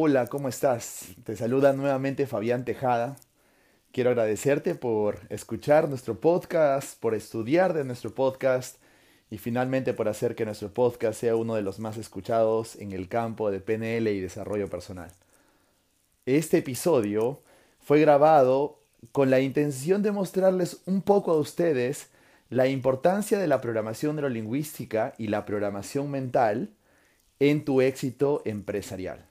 Hola, ¿cómo estás? Te saluda nuevamente Fabián Tejada. Quiero agradecerte por escuchar nuestro podcast, por estudiar de nuestro podcast y finalmente por hacer que nuestro podcast sea uno de los más escuchados en el campo de PNL y desarrollo personal. Este episodio fue grabado con la intención de mostrarles un poco a ustedes la importancia de la programación neurolingüística y la programación mental en tu éxito empresarial.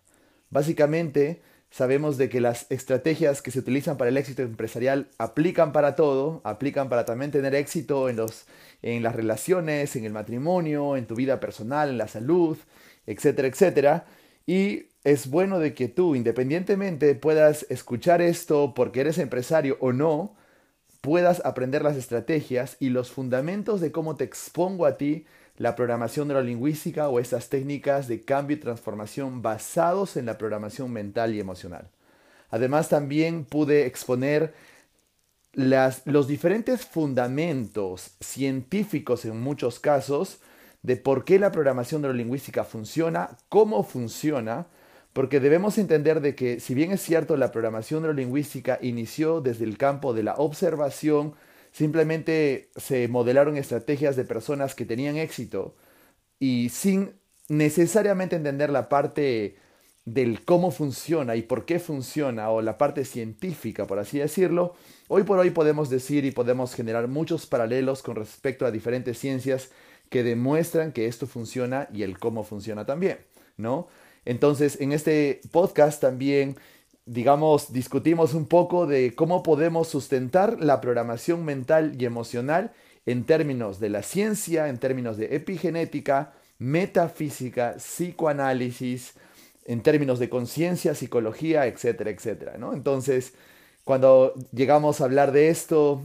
Básicamente, sabemos de que las estrategias que se utilizan para el éxito empresarial aplican para todo, aplican para también tener éxito en, los, en las relaciones, en el matrimonio, en tu vida personal, en la salud, etcétera, etcétera. Y es bueno de que tú, independientemente puedas escuchar esto porque eres empresario o no, puedas aprender las estrategias y los fundamentos de cómo te expongo a ti la programación neurolingüística o estas técnicas de cambio y transformación basados en la programación mental y emocional. Además, también pude exponer los diferentes fundamentos científicos en muchos casos de por qué la programación neurolingüística funciona, cómo funciona, porque debemos entender de que si bien es cierto la programación neurolingüística inició desde el campo de la observación, simplemente se modelaron estrategias de personas que tenían éxito y sin necesariamente entender la parte del cómo funciona y por qué funciona o la parte científica, por así decirlo, hoy por hoy podemos decir y podemos generar muchos paralelos con respecto a diferentes ciencias que demuestran que esto funciona y el cómo funciona también, ¿no? Entonces, en este podcast también, digamos, discutimos un poco de cómo podemos sustentar la programación mental y emocional en términos de la ciencia, en términos de epigenética, metafísica, psicoanálisis, en términos de conciencia, psicología, etcétera, etcétera, ¿no? Entonces, cuando llegamos a hablar de esto,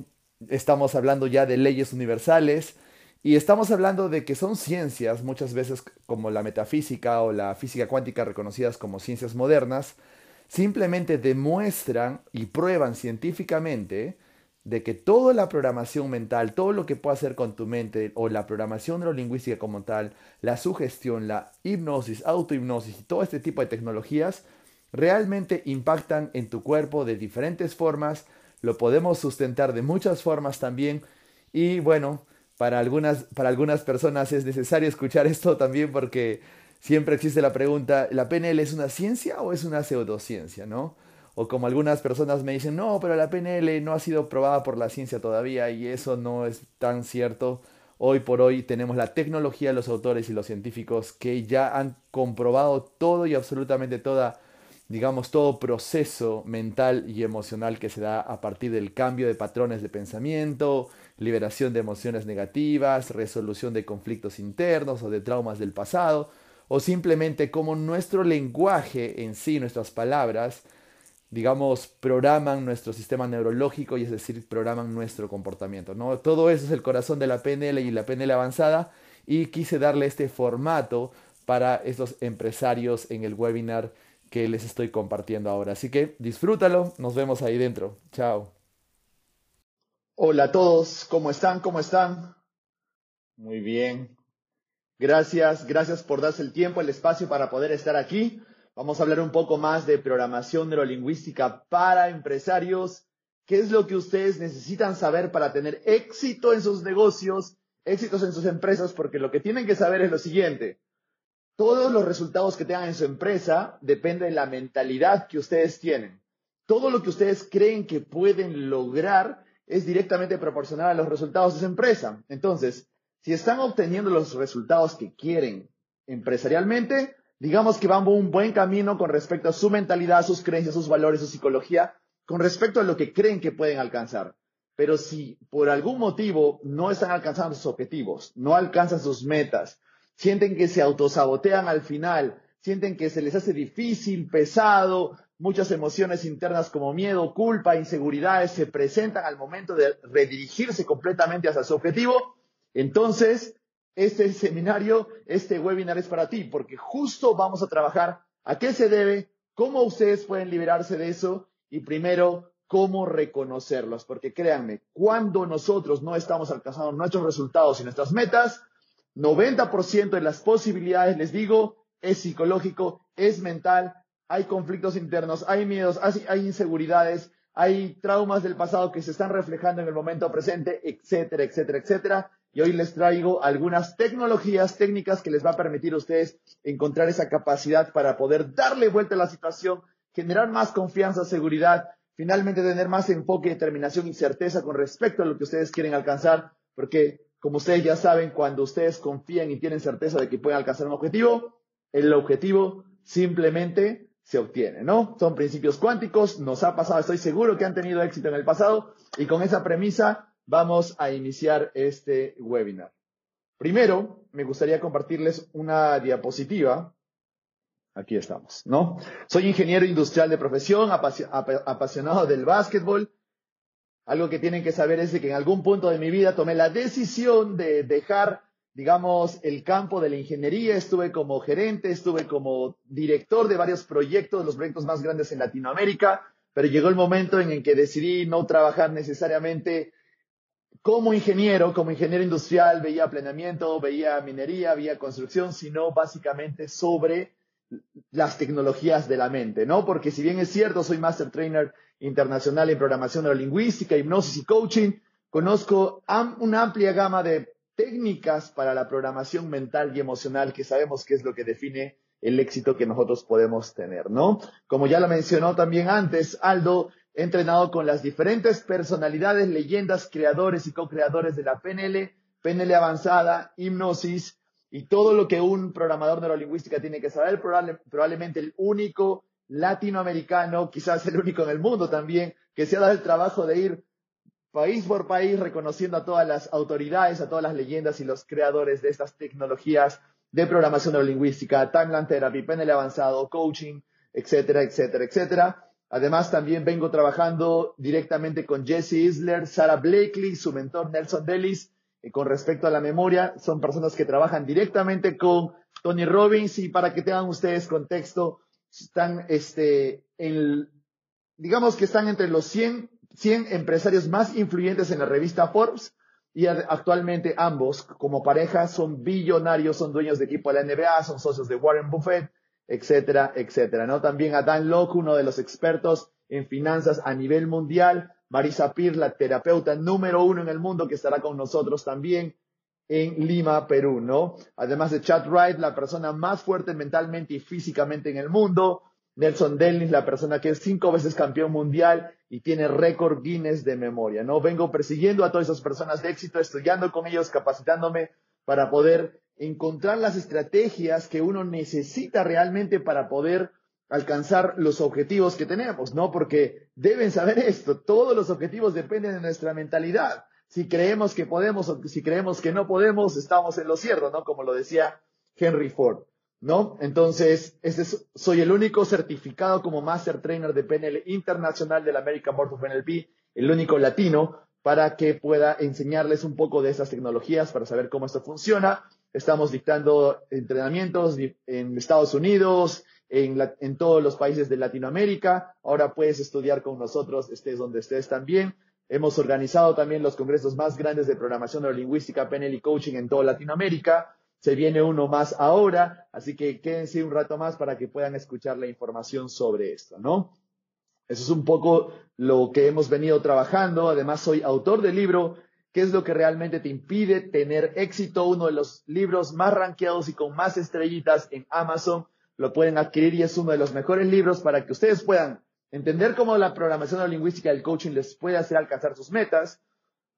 estamos hablando ya de leyes universales, y estamos hablando de que son ciencias, muchas veces como la metafísica o la física cuántica reconocidas como ciencias modernas, simplemente demuestran y prueban científicamente de que toda la programación mental, todo lo que puede hacer con tu mente o la programación neurolingüística como tal, la sugestión, la hipnosis, autohipnosis y todo este tipo de tecnologías realmente impactan en tu cuerpo de diferentes formas, lo podemos sustentar de muchas formas también. Y bueno, para algunas, para algunas personas es necesario escuchar esto también porque siempre existe la pregunta, ¿la PNL es una ciencia o es una pseudociencia? ¿no? O como algunas personas me dicen, no, pero la PNL no ha sido probada por la ciencia todavía y eso no es tan cierto. Hoy por hoy tenemos la tecnología, los autores y los científicos que ya han comprobado todo y absolutamente toda, digamos, todo proceso mental y emocional que se da a partir del cambio de patrones de pensamiento, liberación de emociones negativas, resolución de conflictos internos o de traumas del pasado, o simplemente como nuestro lenguaje en sí, nuestras palabras, digamos, programan nuestro sistema neurológico y es decir, programan nuestro comportamiento. ¿no? Todo eso es el corazón de la PNL y la PNL avanzada y quise darle este formato para estos empresarios en el webinar que les estoy compartiendo ahora. Así que disfrútalo, nos vemos ahí dentro. Chao. Hola a todos, ¿cómo están? ¿Cómo están? Muy bien. Gracias, gracias por darse el tiempo, el espacio para poder estar aquí. Vamos a hablar un poco más de programación neurolingüística para empresarios. ¿Qué es lo que ustedes necesitan saber para tener éxito en sus negocios, éxitos en sus empresas? Porque lo que tienen que saber es lo siguiente. Todos los resultados que tengan en su empresa dependen de la mentalidad que ustedes tienen. Todo lo que ustedes creen que pueden lograr es directamente proporcional a los resultados de esa empresa. Entonces, si están obteniendo los resultados que quieren empresarialmente, digamos que van por un buen camino con respecto a su mentalidad, sus creencias, sus valores, su psicología, con respecto a lo que creen que pueden alcanzar. Pero si por algún motivo no están alcanzando sus objetivos, no alcanzan sus metas, sienten que se autosabotean al final, sienten que se les hace difícil, pesado, Muchas emociones internas como miedo, culpa, inseguridades se presentan al momento de redirigirse completamente hacia su objetivo. Entonces, este seminario, este webinar es para ti, porque justo vamos a trabajar a qué se debe, cómo ustedes pueden liberarse de eso y primero, cómo reconocerlos. Porque créanme, cuando nosotros no estamos alcanzando nuestros resultados y nuestras metas, 90% de las posibilidades, les digo, es psicológico, es mental hay conflictos internos, hay miedos, hay inseguridades, hay traumas del pasado que se están reflejando en el momento presente, etcétera, etcétera, etcétera. Y hoy les traigo algunas tecnologías, técnicas que les va a permitir a ustedes encontrar esa capacidad para poder darle vuelta a la situación, generar más confianza, seguridad, finalmente tener más enfoque, determinación y certeza con respecto a lo que ustedes quieren alcanzar, porque como ustedes ya saben, cuando ustedes confían y tienen certeza de que pueden alcanzar un objetivo, el objetivo simplemente se obtiene, ¿no? Son principios cuánticos, nos ha pasado, estoy seguro que han tenido éxito en el pasado y con esa premisa vamos a iniciar este webinar. Primero, me gustaría compartirles una diapositiva. Aquí estamos, ¿no? Soy ingeniero industrial de profesión, apasionado del básquetbol. Algo que tienen que saber es que en algún punto de mi vida tomé la decisión de dejar digamos, el campo de la ingeniería, estuve como gerente, estuve como director de varios proyectos, los proyectos más grandes en Latinoamérica, pero llegó el momento en el que decidí no trabajar necesariamente como ingeniero, como ingeniero industrial, veía planeamiento, veía minería, veía construcción, sino básicamente sobre las tecnologías de la mente, ¿no? Porque si bien es cierto, soy master trainer internacional en programación neurolingüística, hipnosis y coaching, conozco una amplia gama de técnicas para la programación mental y emocional que sabemos que es lo que define el éxito que nosotros podemos tener, ¿no? Como ya lo mencionó también antes, Aldo, he entrenado con las diferentes personalidades, leyendas, creadores y co-creadores de la PNL, PNL avanzada, hipnosis y todo lo que un programador neurolingüística tiene que saber, probablemente el único latinoamericano, quizás el único en el mundo también, que se ha dado el trabajo de ir país por país, reconociendo a todas las autoridades, a todas las leyendas y los creadores de estas tecnologías de programación neurolingüística, timeline therapy, PNL avanzado, coaching, etcétera, etcétera, etcétera. Además, también vengo trabajando directamente con Jesse Isler, Sarah Blakely, su mentor Nelson Dellis, y con respecto a la memoria, son personas que trabajan directamente con Tony Robbins. Y para que tengan ustedes contexto, están, este, en, digamos que están entre los 100 100 empresarios más influyentes en la revista Forbes. Y actualmente ambos como pareja son billonarios, son dueños de equipo de la NBA, son socios de Warren Buffett, etcétera, etcétera, ¿no? También a Dan Locke, uno de los expertos en finanzas a nivel mundial, Marisa Pir, la terapeuta número uno en el mundo que estará con nosotros también en Lima, Perú, ¿no? Además de Chad Wright, la persona más fuerte mentalmente y físicamente en el mundo, Nelson Dennis, la persona que es cinco veces campeón mundial y tiene récord Guinness de memoria, ¿no? Vengo persiguiendo a todas esas personas de éxito, estudiando con ellos, capacitándome para poder encontrar las estrategias que uno necesita realmente para poder alcanzar los objetivos que tenemos, ¿no? Porque deben saber esto, todos los objetivos dependen de nuestra mentalidad. Si creemos que podemos o si creemos que no podemos, estamos en lo cierto, ¿no? Como lo decía Henry Ford. ¿no? Entonces, este soy el único certificado como Master Trainer de PNL Internacional del American Board of NLP, el único latino, para que pueda enseñarles un poco de esas tecnologías para saber cómo esto funciona. Estamos dictando entrenamientos en Estados Unidos, en, en todos los países de Latinoamérica. Ahora puedes estudiar con nosotros, estés donde estés también. Hemos organizado también los congresos más grandes de programación neurolingüística, PNL y coaching en toda Latinoamérica. Se viene uno más ahora, así que quédense un rato más para que puedan escuchar la información sobre esto, ¿no? Eso es un poco lo que hemos venido trabajando. Además, soy autor del libro ¿Qué es lo que realmente te impide tener éxito? Uno de los libros más rankeados y con más estrellitas en Amazon. Lo pueden adquirir y es uno de los mejores libros para que ustedes puedan entender cómo la programación lingüística del coaching les puede hacer alcanzar sus metas,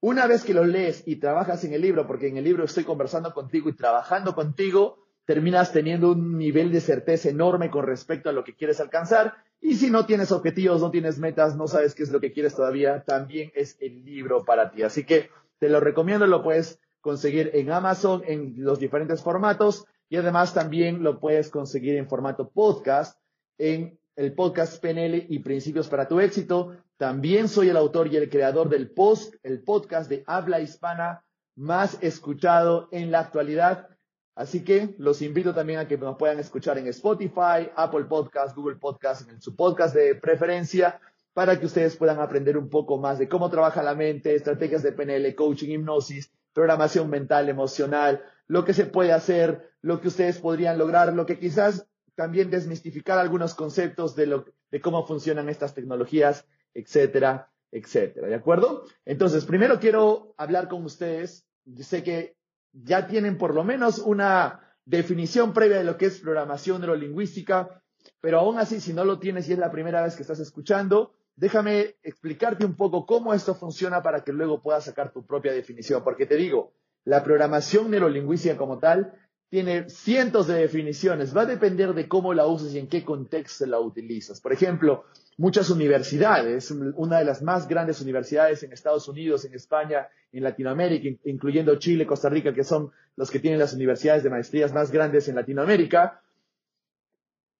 una vez que lo lees y trabajas en el libro, porque en el libro estoy conversando contigo y trabajando contigo, terminas teniendo un nivel de certeza enorme con respecto a lo que quieres alcanzar. Y si no tienes objetivos, no tienes metas, no sabes qué es lo que quieres todavía, también es el libro para ti. Así que te lo recomiendo, lo puedes conseguir en Amazon en los diferentes formatos y además también lo puedes conseguir en formato podcast en el podcast PNL y Principios para tu éxito. También soy el autor y el creador del post, el podcast de habla hispana más escuchado en la actualidad. Así que los invito también a que nos puedan escuchar en Spotify, Apple Podcast, Google Podcast, en su podcast de preferencia, para que ustedes puedan aprender un poco más de cómo trabaja la mente, estrategias de PNL, coaching, hipnosis, programación mental, emocional, lo que se puede hacer, lo que ustedes podrían lograr, lo que quizás también desmistificar algunos conceptos de, lo, de cómo funcionan estas tecnologías, etcétera, etcétera. ¿De acuerdo? Entonces, primero quiero hablar con ustedes. Yo sé que ya tienen por lo menos una definición previa de lo que es programación neurolingüística, pero aún así, si no lo tienes y es la primera vez que estás escuchando, déjame explicarte un poco cómo esto funciona para que luego puedas sacar tu propia definición. Porque te digo, la programación neurolingüística como tal tiene cientos de definiciones. Va a depender de cómo la uses y en qué contexto la utilizas. Por ejemplo, muchas universidades, una de las más grandes universidades en Estados Unidos, en España, en Latinoamérica, incluyendo Chile, Costa Rica, que son los que tienen las universidades de maestrías más grandes en Latinoamérica,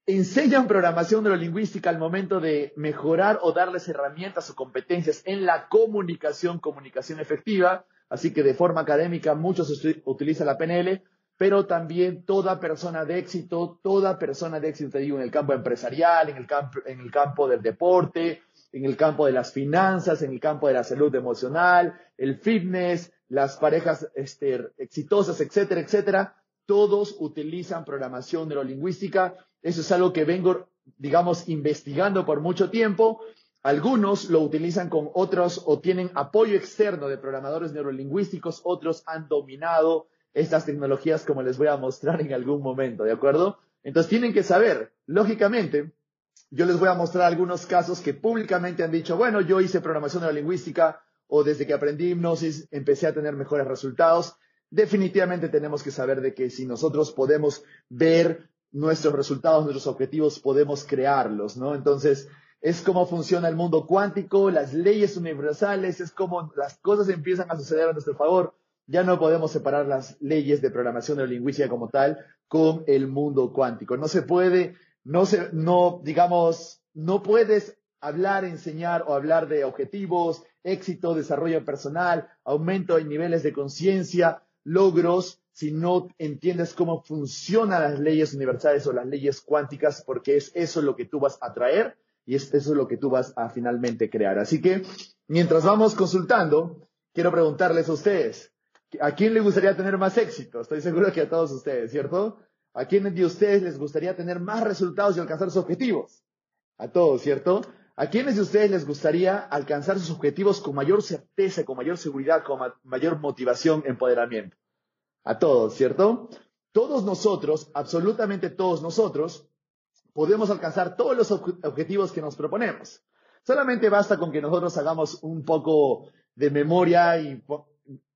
enseñan programación neurolingüística al momento de mejorar o darles herramientas o competencias en la comunicación, comunicación efectiva. Así que de forma académica muchos utilizan la PNL, pero también toda persona de éxito, toda persona de éxito, te digo, en el campo empresarial, en el campo, en el campo del deporte, en el campo de las finanzas, en el campo de la salud emocional, el fitness, las parejas este, exitosas, etcétera, etcétera, todos utilizan programación neurolingüística. Eso es algo que vengo, digamos, investigando por mucho tiempo. Algunos lo utilizan con otros o tienen apoyo externo de programadores neurolingüísticos, otros han dominado estas tecnologías como les voy a mostrar en algún momento, ¿de acuerdo? Entonces tienen que saber, lógicamente, yo les voy a mostrar algunos casos que públicamente han dicho, bueno, yo hice programación neurolingüística o desde que aprendí hipnosis empecé a tener mejores resultados. Definitivamente tenemos que saber de que si nosotros podemos ver nuestros resultados, nuestros objetivos, podemos crearlos, ¿no? Entonces, es cómo funciona el mundo cuántico, las leyes universales, es cómo las cosas empiezan a suceder a nuestro favor ya no podemos separar las leyes de programación neurolingüística como tal con el mundo cuántico. No se puede, no se, no, digamos, no puedes hablar, enseñar o hablar de objetivos, éxito, desarrollo personal, aumento en niveles de conciencia, logros, si no entiendes cómo funcionan las leyes universales o las leyes cuánticas, porque es eso lo que tú vas a traer y es eso lo que tú vas a finalmente crear. Así que, mientras vamos consultando, quiero preguntarles a ustedes, ¿A quién le gustaría tener más éxito? Estoy seguro que a todos ustedes, ¿cierto? ¿A quién de ustedes les gustaría tener más resultados y alcanzar sus objetivos? A todos, ¿cierto? ¿A quiénes de ustedes les gustaría alcanzar sus objetivos con mayor certeza, con mayor seguridad, con mayor motivación, empoderamiento? A todos, ¿cierto? Todos nosotros, absolutamente todos nosotros, podemos alcanzar todos los objetivos que nos proponemos. Solamente basta con que nosotros hagamos un poco de memoria y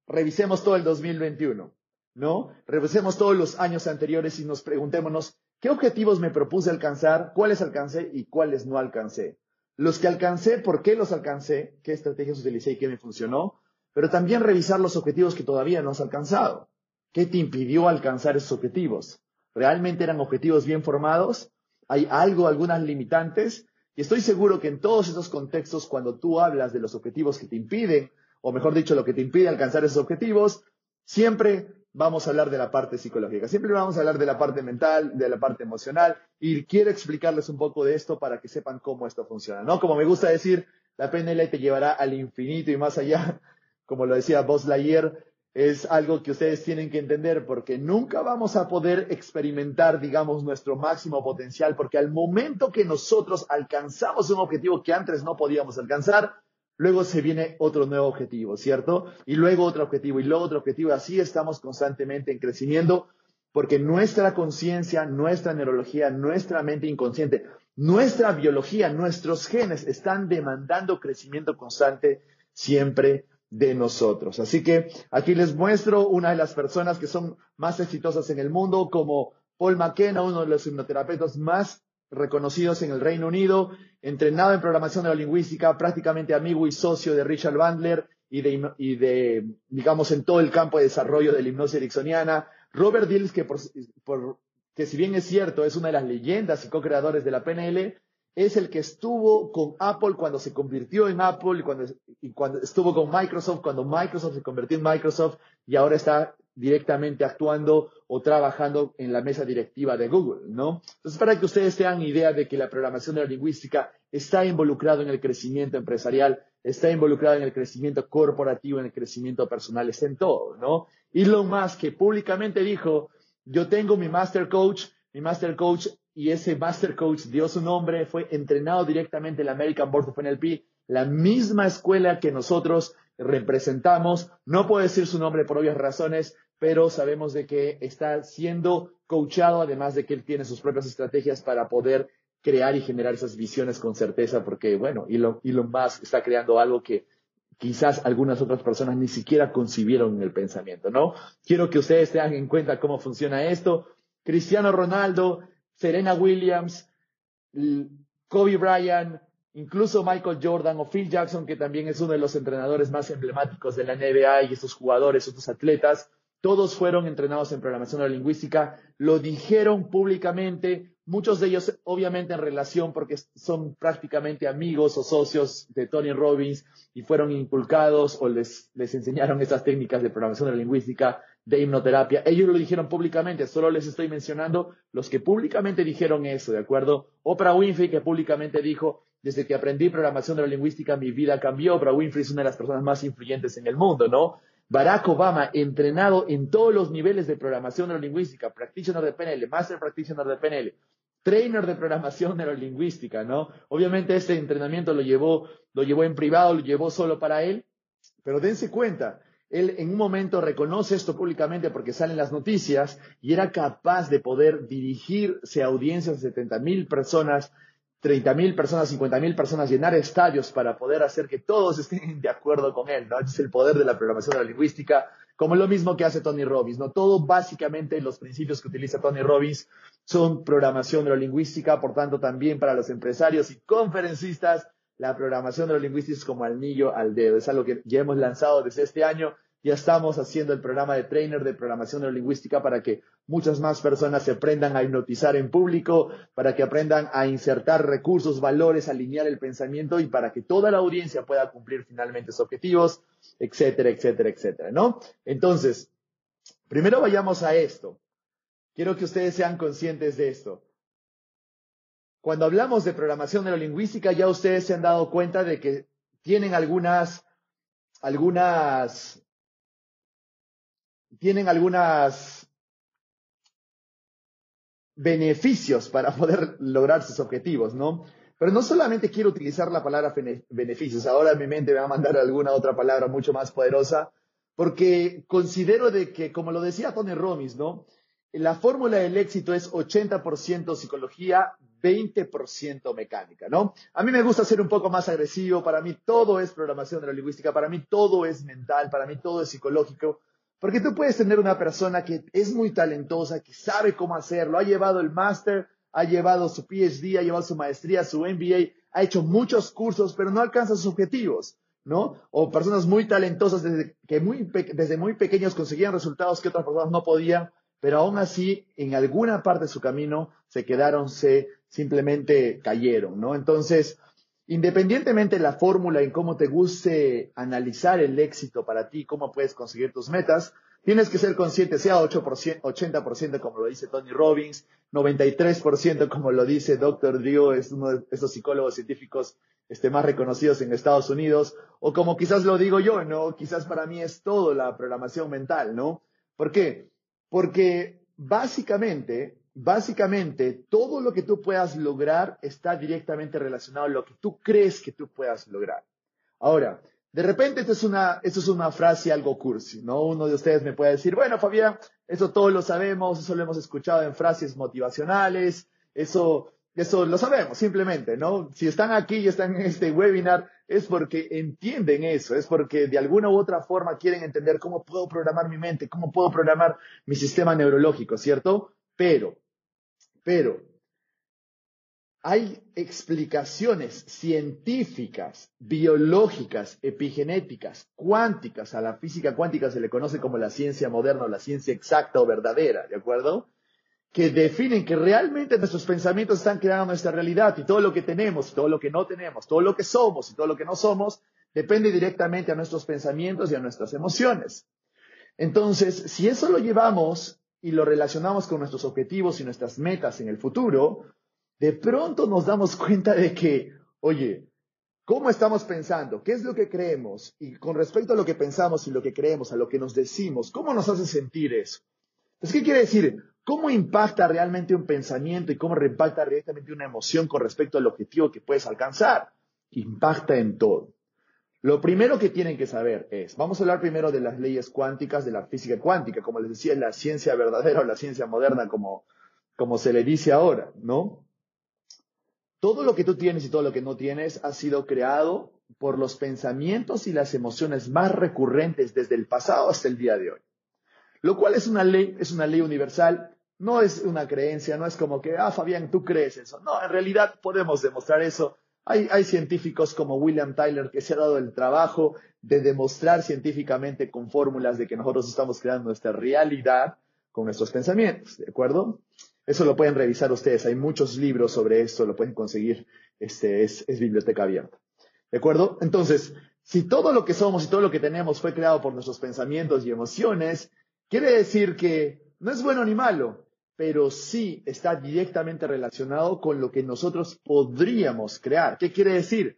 revisemos todo el 2021, ¿no? Revisemos todos los años anteriores y nos preguntémonos, ¿qué objetivos me propuse alcanzar? ¿Cuáles alcancé y cuáles no alcancé? Los que alcancé, ¿por qué los alcancé? ¿Qué estrategias utilicé y qué me funcionó? Pero también revisar los objetivos que todavía no has alcanzado. ¿Qué te impidió alcanzar esos objetivos? ¿Realmente eran objetivos bien formados? ¿Hay algo, algunas limitantes? Y estoy seguro que en todos esos contextos, cuando tú hablas de los objetivos que te impiden o mejor dicho, lo que te impide alcanzar esos objetivos, siempre vamos a hablar de la parte psicológica, siempre vamos a hablar de la parte mental, de la parte emocional, y quiero explicarles un poco de esto para que sepan cómo esto funciona, ¿no? Como me gusta decir, la PNL te llevará al infinito y más allá, como lo decía Buzz Lightyear, es algo que ustedes tienen que entender porque nunca vamos a poder experimentar, digamos, nuestro máximo potencial, porque al momento que nosotros alcanzamos un objetivo que antes no podíamos alcanzar, luego se viene otro nuevo objetivo, ¿cierto? Y luego otro objetivo y luego otro objetivo. Así estamos constantemente en crecimiento porque nuestra conciencia, nuestra neurología, nuestra mente inconsciente, nuestra biología, nuestros genes están demandando crecimiento constante siempre de nosotros. Así que aquí les muestro una de las personas que son más exitosas en el mundo, como Paul McKenna, uno de los hipnoterapeutas más reconocidos en el Reino Unido, entrenado en programación neurolingüística, prácticamente amigo y socio de Richard Bandler y de, y de digamos, en todo el campo de desarrollo de la hipnosis ericksoniana. Robert Dills, que, por, que si bien es cierto, es una de las leyendas y co-creadores de la PNL, es el que estuvo con Apple cuando se convirtió en Apple y cuando, y estuvo con Microsoft, cuando Microsoft se convirtió en Microsoft y ahora está directamente actuando o trabajando en la mesa directiva de Google, ¿no? Entonces, para que ustedes tengan idea de que la programación neurolingüística está involucrada en el crecimiento empresarial, está involucrada en el crecimiento corporativo, en el crecimiento personal, está en todo, ¿no? Elon Musk, que públicamente dijo, yo tengo mi Master Coach, mi master coach, y ese master coach dio su nombre, fue entrenado directamente en la American Board of NLP, la misma escuela que nosotros representamos. No puedo decir su nombre por obvias razones, pero sabemos de que está siendo coachado, además de que él tiene sus propias estrategias para poder crear y generar esas visiones con certeza, porque, bueno, Elon, Elon Musk está creando algo que quizás algunas otras personas ni siquiera concibieron en el pensamiento, ¿no? Quiero que ustedes tengan en cuenta cómo funciona esto. Cristiano Ronaldo, Serena Williams, Kobe Bryant, incluso Michael Jordan o Phil Jackson, que también es uno de los entrenadores más emblemáticos de la NBA y estos jugadores, estos atletas, todos fueron entrenados en programación neurolingüística, lo dijeron públicamente, muchos de ellos obviamente en relación porque son prácticamente amigos o socios de Tony Robbins y fueron inculcados o les, les enseñaron esas técnicas de programación neurolingüística, de hipnoterapia. Ellos lo dijeron públicamente, solo les estoy mencionando los que públicamente dijeron eso, ¿de acuerdo? Oprah Winfrey que públicamente dijo, desde que aprendí programación neurolingüística mi vida cambió. Oprah Winfrey es una de las personas más influyentes en el mundo, ¿no? Barack Obama, entrenado en todos los niveles de programación neurolingüística, practitioner de PNL, master practitioner de PNL, trainer de programación neurolingüística, ¿no? Obviamente este entrenamiento lo llevó, lo llevó en privado, lo llevó solo para él, pero dense cuenta, él en un momento reconoce esto públicamente porque salen las noticias y era capaz de poder dirigirse a audiencias de 70 mil personas 30 mil personas, 50 mil personas, llenar estadios para poder hacer que todos estén de acuerdo con él, ¿no? Es el poder de la programación de la lingüística, como lo mismo que hace Tony Robbins, ¿no? Todo básicamente los principios que utiliza Tony Robbins son programación de la lingüística, por tanto también para los empresarios y conferencistas, la programación de la lingüística es como anillo al dedo, es algo que ya hemos lanzado desde este año ya estamos haciendo el programa de trainer de programación neurolingüística para que muchas más personas se aprendan a hipnotizar en público, para que aprendan a insertar recursos, valores, alinear el pensamiento y para que toda la audiencia pueda cumplir finalmente sus objetivos, etcétera, etcétera, etcétera, ¿no? Entonces, primero vayamos a esto. Quiero que ustedes sean conscientes de esto. Cuando hablamos de programación neurolingüística, ya ustedes se han dado cuenta de que tienen algunas, algunas tienen algunos beneficios para poder lograr sus objetivos, ¿no? Pero no solamente quiero utilizar la palabra beneficios, ahora mi mente me va a mandar alguna otra palabra mucho más poderosa, porque considero de que, como lo decía Tony Robbins, ¿no? La fórmula del éxito es 80% psicología, 20% mecánica, ¿no? A mí me gusta ser un poco más agresivo, para mí todo es programación neurolingüística, para mí todo es mental, para mí todo es psicológico, porque tú puedes tener una persona que es muy talentosa, que sabe cómo hacerlo, ha llevado el máster, ha llevado su PhD, ha llevado su maestría, su MBA, ha hecho muchos cursos, pero no alcanza sus objetivos, ¿no? O personas muy talentosas desde, que muy, desde muy pequeños conseguían resultados que otras personas no podían, pero aún así en alguna parte de su camino se quedaron, se simplemente cayeron, ¿no? Entonces, Independientemente de la fórmula en cómo te guste analizar el éxito para ti, cómo puedes conseguir tus metas, tienes que ser consciente, sea 8%, 80% como lo dice Tony Robbins, 93% como lo dice Dr. Dio, es uno de esos psicólogos científicos este, más reconocidos en Estados Unidos, o como quizás lo digo yo, ¿no? Quizás para mí es todo la programación mental, ¿no? ¿Por qué? Porque básicamente básicamente todo lo que tú puedas lograr está directamente relacionado a lo que tú crees que tú puedas lograr. Ahora, de repente esto es una, esto es una frase algo cursi, ¿no? Uno de ustedes me puede decir, bueno, Fabián, eso todos lo sabemos, eso lo hemos escuchado en frases motivacionales, eso, eso lo sabemos, simplemente, ¿no? Si están aquí y están en este webinar, es porque entienden eso, es porque de alguna u otra forma quieren entender cómo puedo programar mi mente, cómo puedo programar mi sistema neurológico, ¿cierto? Pero pero hay explicaciones científicas, biológicas, epigenéticas, cuánticas. A la física cuántica se le conoce como la ciencia moderna o la ciencia exacta o verdadera, ¿de acuerdo? Que definen que realmente nuestros pensamientos están creando nuestra realidad y todo lo que tenemos, todo lo que no tenemos, todo lo que somos y todo lo que no somos, depende directamente a nuestros pensamientos y a nuestras emociones. Entonces, si eso lo llevamos y lo relacionamos con nuestros objetivos y nuestras metas en el futuro, de pronto nos damos cuenta de que, oye, ¿cómo estamos pensando? ¿Qué es lo que creemos? Y con respecto a lo que pensamos y lo que creemos, a lo que nos decimos, ¿cómo nos hace sentir eso? Entonces, ¿qué quiere decir? ¿Cómo impacta realmente un pensamiento y cómo impacta directamente una emoción con respecto al objetivo que puedes alcanzar? Impacta en todo. Lo primero que tienen que saber es, vamos a hablar primero de las leyes cuánticas, de la física cuántica, como les decía, la ciencia verdadera o la ciencia moderna, como, como se le dice ahora, ¿no? Todo lo que tú tienes y todo lo que no tienes ha sido creado por los pensamientos y las emociones más recurrentes desde el pasado hasta el día de hoy. Lo cual es una ley, es una ley universal, no es una creencia, no es como que, ah, Fabián, tú crees eso. No, en realidad podemos demostrar eso hay, científicos como William Tyler que se ha dado el trabajo de demostrar científicamente con fórmulas de que nosotros estamos creando nuestra realidad con nuestros pensamientos, ¿de acuerdo? Eso lo pueden revisar ustedes. Hay muchos libros sobre esto, lo pueden conseguir. Este es, es biblioteca abierta. ¿De acuerdo? Entonces, si todo lo que somos y todo lo que tenemos fue creado por nuestros pensamientos y emociones, quiere decir que no es bueno ni malo, pero sí está directamente relacionado con lo que nosotros podríamos crear. ¿Qué quiere decir?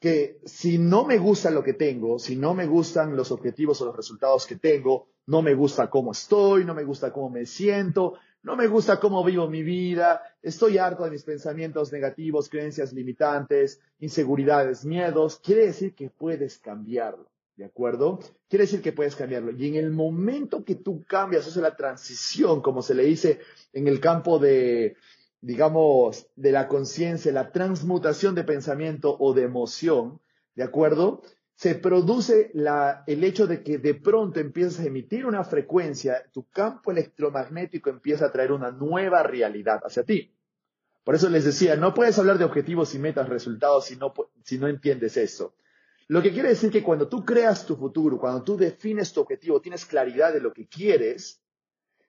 Que si no me gusta lo que tengo, si no me gustan los objetivos o los resultados que tengo, no me gusta cómo estoy, no me gusta cómo me siento, no me gusta cómo vivo mi vida, estoy harto de mis pensamientos negativos, creencias limitantes, inseguridades, miedos, quiere decir que puedes cambiarlo. ¿De acuerdo? Quiere decir que puedes cambiarlo. Y en el momento que tú cambias, eso es la transición, como se le dice en el campo de, digamos, de la conciencia, la transmutación de pensamiento o de emoción, ¿de acuerdo? Se produce la, el hecho de que de pronto empiezas a emitir una frecuencia, tu campo electromagnético empieza a traer una nueva realidad hacia ti. Por eso les decía, no puedes hablar de objetivos y metas, resultados si no, si no entiendes eso. Lo que quiere decir que cuando tú creas tu futuro, cuando tú defines tu objetivo, tienes claridad de lo que quieres,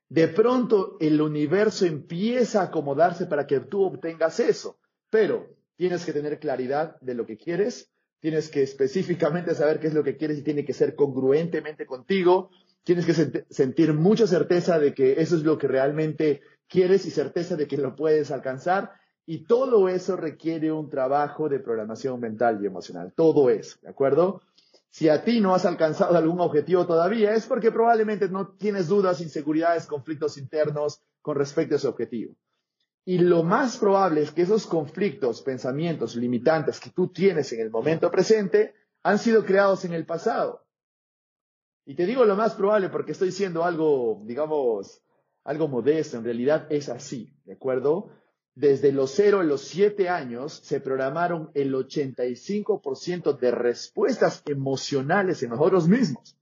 de pronto el universo empieza a acomodarse para que tú obtengas eso. Pero tienes que tener claridad de lo que quieres, tienes que específicamente saber qué es lo que quieres y tiene que ser congruentemente contigo, tienes que sentir mucha certeza de que eso es lo que realmente quieres y certeza de que lo puedes alcanzar y todo eso requiere un trabajo de programación mental y emocional. Todo eso, ¿de acuerdo? Si a ti no has alcanzado algún objetivo todavía, es porque probablemente no tienes dudas, inseguridades, conflictos internos con respecto a ese objetivo. Y lo más probable es que esos conflictos, pensamientos limitantes que tú tienes en el momento presente han sido creados en el pasado. Y te digo lo más probable porque estoy siendo algo, digamos, algo modesto. En realidad es así, ¿de acuerdo? Desde los 0 a los 7 años se programaron el 85% de respuestas emocionales en nosotros mismos.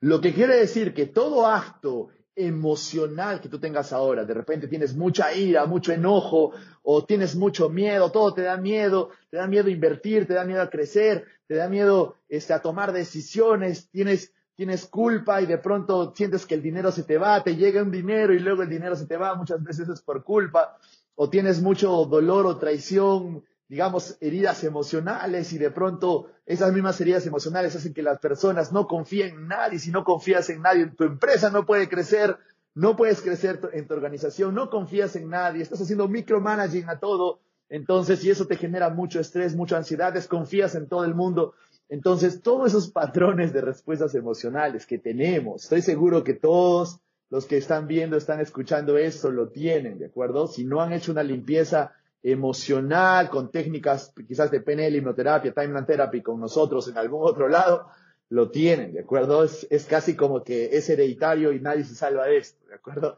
Lo que quiere decir que todo acto emocional que tú tengas ahora, de repente tienes mucha ira, mucho enojo o tienes mucho miedo, todo te da miedo, te da miedo invertir, te da miedo a crecer, te da miedo este, a tomar decisiones, tienes, tienes culpa y de pronto sientes que el dinero se te va, te llega un dinero y luego el dinero se te va, muchas veces es por culpa o tienes mucho dolor o traición, digamos, heridas emocionales y de pronto esas mismas heridas emocionales hacen que las personas no confíen en nadie. Si no confías en nadie, tu empresa no puede crecer, no puedes crecer en tu organización, no confías en nadie, estás haciendo micromanaging a todo. Entonces, si eso te genera mucho estrés, mucha ansiedad, desconfías en todo el mundo. Entonces, todos esos patrones de respuestas emocionales que tenemos, estoy seguro que todos los que están viendo, están escuchando esto, lo tienen, ¿de acuerdo? Si no han hecho una limpieza emocional con técnicas quizás de PNL, hipnoterapia, timeline therapy con nosotros en algún otro lado, lo tienen, ¿de acuerdo? Es, es casi como que es hereditario y nadie se salva de esto, ¿de acuerdo?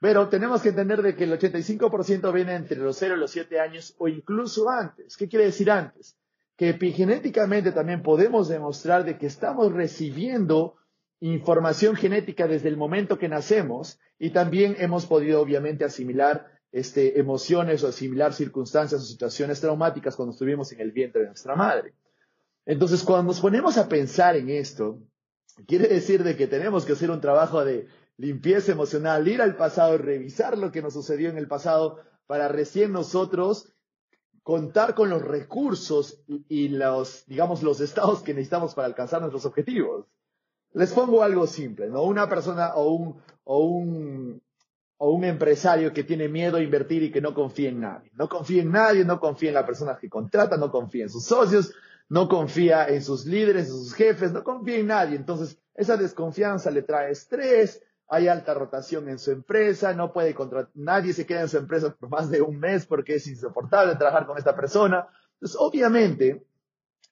Pero tenemos que entender de que el 85% viene entre los 0 y los 7 años o incluso antes. ¿Qué quiere decir antes? Que epigenéticamente también podemos demostrar de que estamos recibiendo información genética desde el momento que nacemos y también hemos podido obviamente asimilar este, emociones o asimilar circunstancias o situaciones traumáticas cuando estuvimos en el vientre de nuestra madre. Entonces, cuando nos ponemos a pensar en esto, quiere decir de que tenemos que hacer un trabajo de limpieza emocional, ir al pasado, revisar lo que nos sucedió en el pasado para recién nosotros contar con los recursos y los, digamos, los estados que necesitamos para alcanzar nuestros objetivos. Les pongo algo simple, ¿no? Una persona o un, o un, o un empresario que tiene miedo a invertir y que no confía en nadie. No confía en nadie, no confía en la persona que contrata, no confía en sus socios, no confía en sus líderes, en sus jefes, no confía en nadie. Entonces, esa desconfianza le trae estrés, hay alta rotación en su empresa, no puede contratar, nadie se queda en su empresa por más de un mes porque es insoportable trabajar con esta persona. Entonces, obviamente,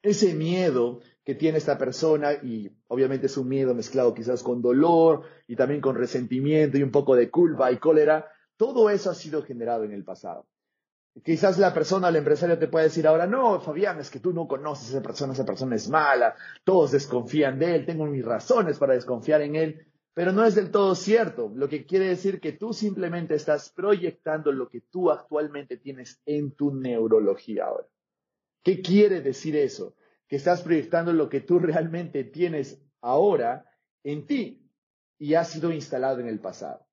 ese miedo que tiene esta persona, y obviamente es un miedo mezclado quizás con dolor y también con resentimiento y un poco de culpa y cólera, todo eso ha sido generado en el pasado. Quizás la persona, el empresario te puede decir ahora, no, Fabián, es que tú no conoces a esa persona, esa persona es mala, todos desconfían de él, tengo mis razones para desconfiar en él, pero no es del todo cierto, lo que quiere decir que tú simplemente estás proyectando lo que tú actualmente tienes en tu neurología ahora. ¿Qué quiere decir eso? Que estás proyectando lo que tú realmente tienes ahora en ti y ha sido instalado en el pasado.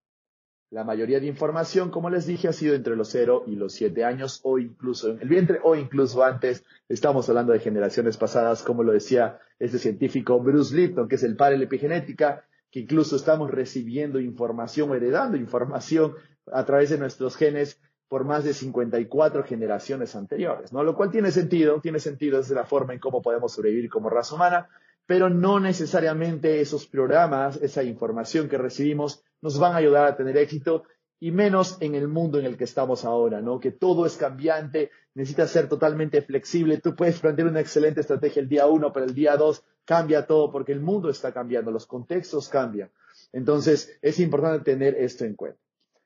La mayoría de información, como les dije, ha sido entre los 0 y los 7 años o incluso en el vientre o incluso antes. Estamos hablando de generaciones pasadas, como lo decía este científico Bruce Lipton, que es el padre de la epigenética, que incluso estamos recibiendo información heredando información a través de nuestros genes por más de 54 generaciones anteriores, ¿no? Lo cual tiene sentido, tiene sentido, es la forma en cómo podemos sobrevivir como raza humana, pero no necesariamente esos programas, esa información que recibimos nos van a ayudar a tener éxito y menos en el mundo en el que estamos ahora, ¿no? Que todo es cambiante, necesitas ser totalmente flexible. Tú puedes plantear una excelente estrategia el día uno, pero el día dos cambia todo porque el mundo está cambiando, los contextos cambian. Entonces, es importante tener esto en cuenta.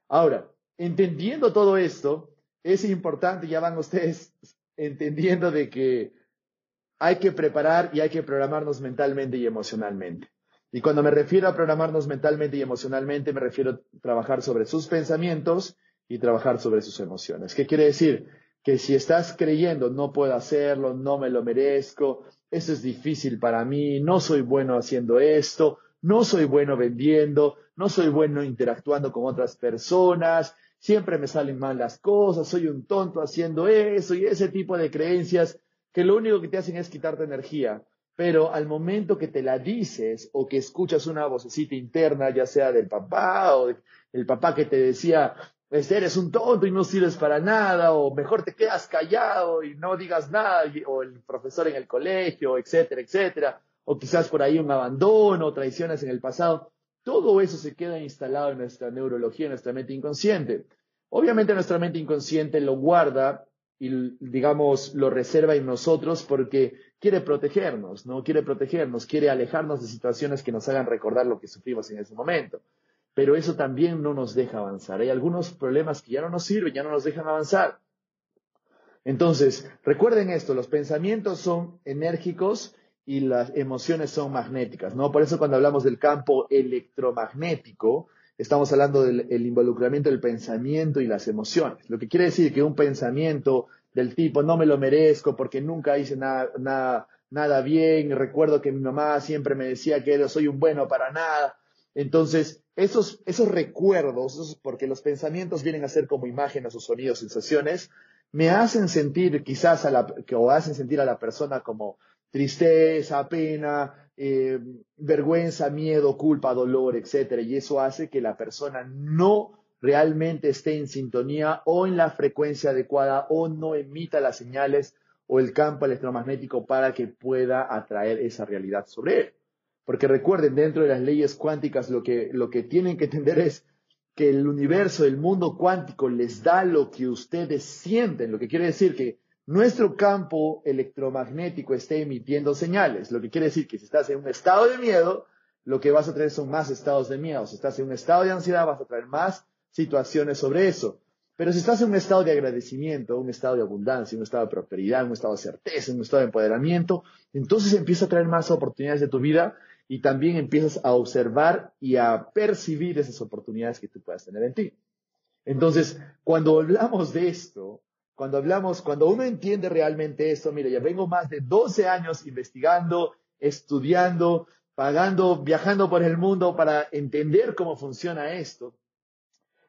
Ahora, entendiendo todo esto, es importante, ya van ustedes entendiendo de que hay que preparar y hay que programarnos mentalmente y emocionalmente. Y cuando me refiero a programarnos mentalmente y emocionalmente, me refiero a trabajar sobre sus pensamientos y trabajar sobre sus emociones. ¿Qué quiere decir? Que si estás creyendo no puedo hacerlo, no me lo merezco, eso es difícil para mí, no soy bueno haciendo esto, no soy bueno vendiendo, no soy bueno interactuando con otras personas, siempre me salen mal las cosas, soy un tonto haciendo eso y ese tipo de creencias que lo único que te hacen es quitarte energía pero al momento que te la dices o que escuchas una vocecita interna, ya sea del papá o el papá que te decía, eres un tonto y no sirves para nada, o mejor te quedas callado y no digas nada, o el profesor en el colegio, etcétera, etcétera, o quizás por ahí un abandono, traiciones en el pasado, todo eso se queda instalado en nuestra neurología, en nuestra mente inconsciente. Obviamente nuestra mente inconsciente lo guarda y, digamos, lo reserva en nosotros porque quiere protegernos, ¿no? Quiere protegernos, quiere alejarnos de situaciones que nos hagan recordar lo que sufrimos en ese momento. Pero eso también no nos deja avanzar. Hay algunos problemas que ya no nos sirven, ya no nos dejan avanzar. Entonces, recuerden esto, los pensamientos son enérgicos y las emociones son magnéticas, ¿no? Por eso cuando hablamos del campo electromagnético, estamos hablando del involucramiento del pensamiento y las emociones. Lo que quiere decir que un pensamiento del tipo no me lo merezco porque nunca hice nada, nada, nada bien, recuerdo que mi mamá siempre me decía que soy un bueno para nada. Entonces, esos, esos recuerdos, porque los pensamientos vienen a ser como imágenes o sonidos, sensaciones, me hacen sentir quizás a la, o hacen sentir a la persona como tristeza, pena, eh, vergüenza, miedo, culpa, dolor, etcétera, y eso hace que la persona no realmente esté en sintonía o en la frecuencia adecuada o no emita las señales o el campo electromagnético para que pueda atraer esa realidad sobre él. Porque recuerden, dentro de las leyes cuánticas lo que, lo que tienen que entender es que el universo, el mundo cuántico les da lo que ustedes sienten, lo que quiere decir que nuestro campo electromagnético está emitiendo señales, lo que quiere decir que si estás en un estado de miedo, lo que vas a traer son más estados de miedo. Si estás en un estado de ansiedad, vas a traer más situaciones sobre eso. Pero si estás en un estado de agradecimiento, un estado de abundancia, un estado de prosperidad, un estado de certeza, un estado de empoderamiento, entonces empieza a traer más oportunidades de tu vida y también empiezas a observar y a percibir esas oportunidades que tú puedas tener en ti. Entonces, cuando hablamos de esto, cuando hablamos, cuando uno entiende realmente esto, mire, ya vengo más de 12 años investigando, estudiando, pagando, viajando por el mundo para entender cómo funciona esto.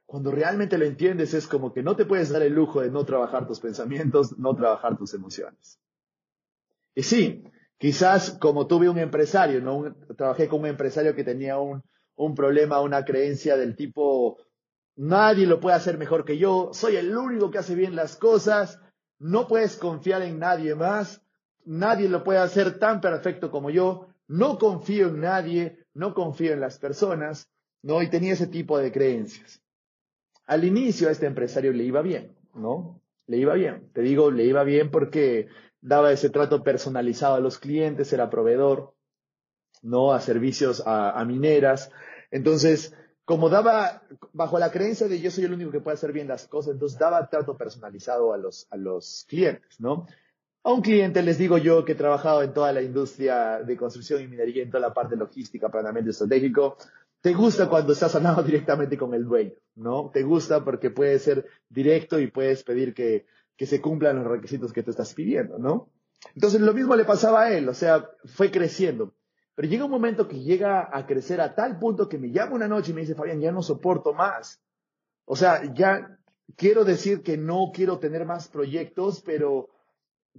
Cuando realmente lo entiendes es como que no te puedes dar el lujo de no trabajar tus pensamientos, no trabajar tus emociones. Y sí, quizás como tuve un empresario, ¿no? trabajé con un empresario que tenía un, un problema, una creencia del tipo, nadie lo puede hacer mejor que yo, soy el único que hace bien las cosas, no puedes confiar en nadie más, nadie lo puede hacer tan perfecto como yo, no confío en nadie, no confío en las personas. ¿no? Y tenía ese tipo de creencias. Al inicio a este empresario le iba bien, ¿no? Le iba bien. Te digo, le iba bien porque daba ese trato personalizado a los clientes, era proveedor, ¿no? A servicios a, mineras. Entonces, como daba, bajo la creencia de yo soy el único que puede hacer bien las cosas, entonces daba trato personalizado a los, a los clientes, ¿no? A un cliente les digo yo que he trabajado en toda la industria de construcción y minería, en toda la parte logística, planeamiento estratégico. Te gusta cuando estás hablando directamente con el dueño, ¿no? Te gusta porque puedes ser directo y puedes pedir que, que se cumplan los requisitos que tú estás pidiendo, ¿no? Entonces lo mismo le pasaba a él, o sea, fue creciendo. Pero llega un momento que llega a crecer a tal punto que me llama una noche y me dice, Fabián, ya no soporto más. O sea, ya quiero decir que no quiero tener más proyectos, pero,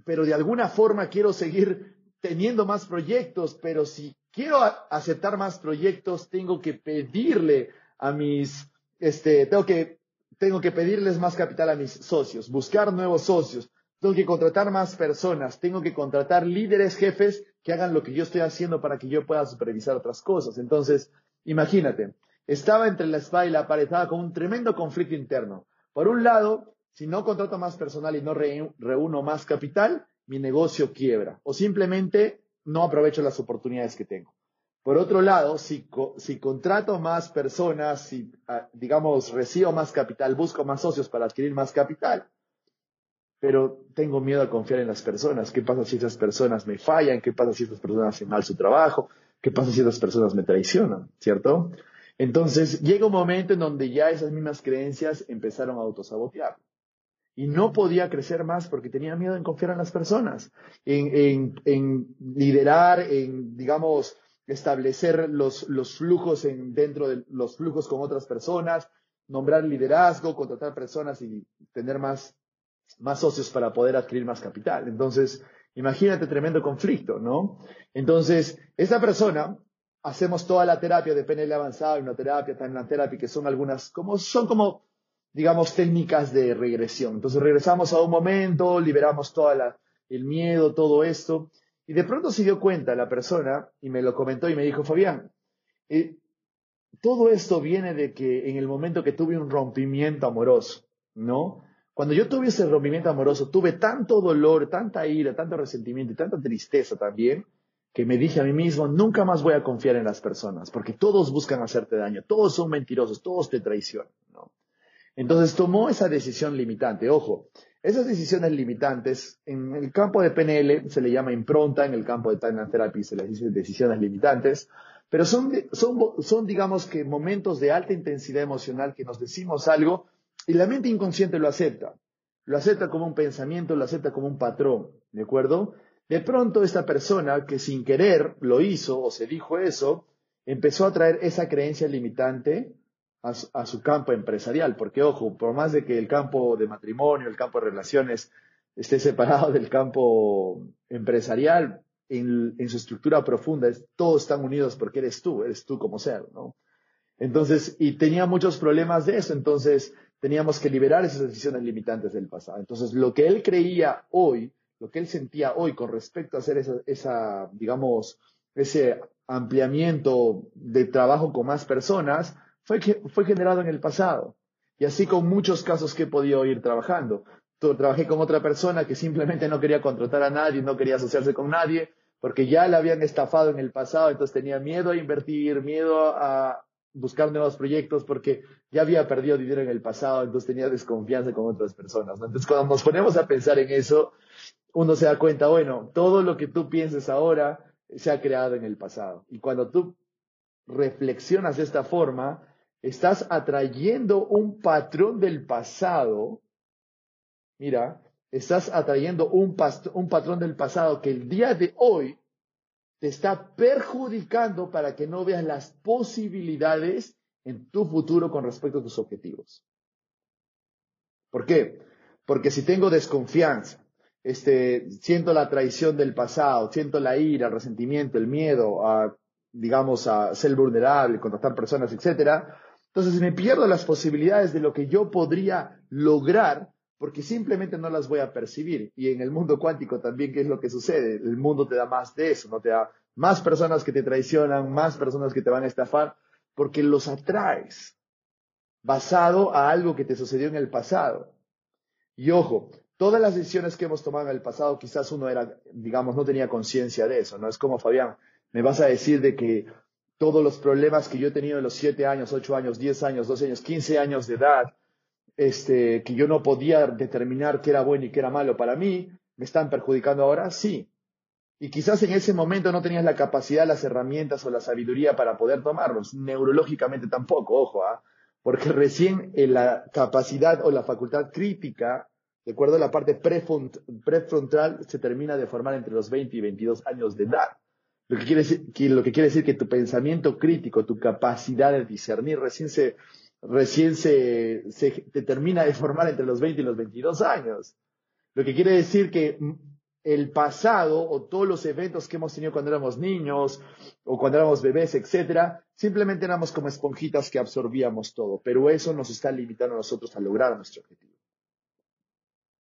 pero de alguna forma quiero seguir teniendo más proyectos, pero si quiero aceptar más proyectos, tengo que pedirle a mis, este, tengo que, tengo que pedirles más capital a mis socios, buscar nuevos socios, tengo que contratar más personas, tengo que contratar líderes, jefes que hagan lo que yo estoy haciendo para que yo pueda supervisar otras cosas. Entonces, imagínate, estaba entre la espada y la pared, estaba con un tremendo conflicto interno. Por un lado, si no contrato más personal y no reúno más capital, mi negocio quiebra o simplemente no aprovecho las oportunidades que tengo. Por otro lado, si, si contrato más personas, si, ah, digamos, recibo más capital, busco más socios para adquirir más capital, pero tengo miedo a confiar en las personas. ¿Qué pasa si esas personas me fallan? ¿Qué pasa si esas personas hacen mal su trabajo? ¿Qué pasa si esas personas me traicionan? ¿Cierto? Entonces llega un momento en donde ya esas mismas creencias empezaron a autosabotear. Y no podía crecer más porque tenía miedo en confiar en las personas, en, en, liderar, en, digamos, establecer los, los flujos en, dentro de los flujos con otras personas, nombrar liderazgo, contratar personas y tener más más socios para poder adquirir más capital. Entonces, imagínate tremendo conflicto, ¿no? Entonces, esta persona, hacemos toda la terapia de PNL avanzado, una terapia, terapia, que son algunas, como, son como, digamos, técnicas de regresión. Entonces, regresamos a un momento, liberamos todo el miedo, todo esto, y de pronto se dio cuenta la persona, y me lo comentó y me dijo, Fabián, eh, todo esto viene de que en el momento que tuve un rompimiento amoroso, ¿no? Cuando yo tuve ese rompimiento amoroso, tuve tanto dolor, tanta ira, tanto resentimiento y tanta tristeza también, que me dije a mí mismo, nunca más voy a confiar en las personas, porque todos buscan hacerte daño, todos son mentirosos, todos te traicionan. Entonces tomó esa decisión limitante. Ojo, esas decisiones limitantes, en el campo de PNL se le llama impronta, en el campo de Time Therapy se les dice decisiones limitantes, pero son, son, son, digamos que momentos de alta intensidad emocional que nos decimos algo y la mente inconsciente lo acepta. Lo acepta como un pensamiento, lo acepta como un patrón. ¿De acuerdo? De pronto esta persona que sin querer lo hizo o se dijo eso, empezó a traer esa creencia limitante a su, campo empresarial. Porque, ojo, por más de que el campo de matrimonio, el campo de relaciones esté separado del campo empresarial, en, su estructura profunda, todos están unidos porque eres tú, eres tú como ser, ¿no? Entonces, y tenía muchos problemas de eso. Entonces, teníamos que liberar esas decisiones limitantes del pasado. Entonces, lo que él creía hoy, lo que él sentía hoy con respecto a hacer esa, digamos, ese ampliamiento de trabajo con más personas, fue, fue generado en el pasado. Y así con muchos casos que he podido ir trabajando. Trabajé con otra persona que simplemente no quería contratar a nadie, no quería asociarse con nadie, porque ya la habían estafado en el pasado, entonces tenía miedo a invertir, miedo a, buscar nuevos proyectos porque ya había perdido dinero en el pasado, entonces tenía desconfianza con otras personas. Entonces, cuando nos ponemos a pensar en eso, uno se da cuenta, bueno, todo lo que tú pienses ahora se ha creado en el pasado. Y cuando tú reflexionas de esta forma, estás atrayendo un patrón del pasado. Mira, estás atrayendo un, un patrón del pasado que el día de hoy te está perjudicando para que no veas las posibilidades en tu futuro con respecto a tus objetivos. ¿Por qué? Porque si tengo desconfianza, este, siento la traición del pasado, siento la ira, el resentimiento, el miedo a, digamos, a ser vulnerable, contactar personas, etcétera, entonces me pierdo las posibilidades de lo que yo podría lograr porque simplemente no las voy a percibir. Y en el mundo cuántico también, ¿qué es lo que sucede? El mundo te da más de eso, no te da más personas que te traicionan, más personas que te van a estafar, porque los atraes basado a algo que te sucedió en el pasado. Y ojo, todas las decisiones que hemos tomado en el pasado, quizás uno era, digamos, no tenía conciencia de eso, ¿no? Es como, Fabián, me vas a decir de que todos los problemas que yo he tenido en los 7 años, 8 años, 10 años, 12 años, 15 años de edad, este, que yo no podía determinar qué era bueno y qué era malo para mí, ¿me están perjudicando ahora? Sí. Y quizás en ese momento no tenías la capacidad, las herramientas o la sabiduría para poder tomarlos. Neurológicamente tampoco, ojo, ¿ah? porque recién en la capacidad o la facultad crítica, de acuerdo a la parte prefrontal, se termina de formar entre los 20 y 22 años de edad. Lo que, quiere decir, que, lo que quiere decir que tu pensamiento crítico, tu capacidad de discernir recién se, recién se, se termina de formar entre los 20 y los 22 años. Lo que quiere decir que el pasado o todos los eventos que hemos tenido cuando éramos niños o cuando éramos bebés, etcétera, simplemente éramos como esponjitas que absorbíamos todo, pero eso nos está limitando a nosotros a lograr nuestro objetivo.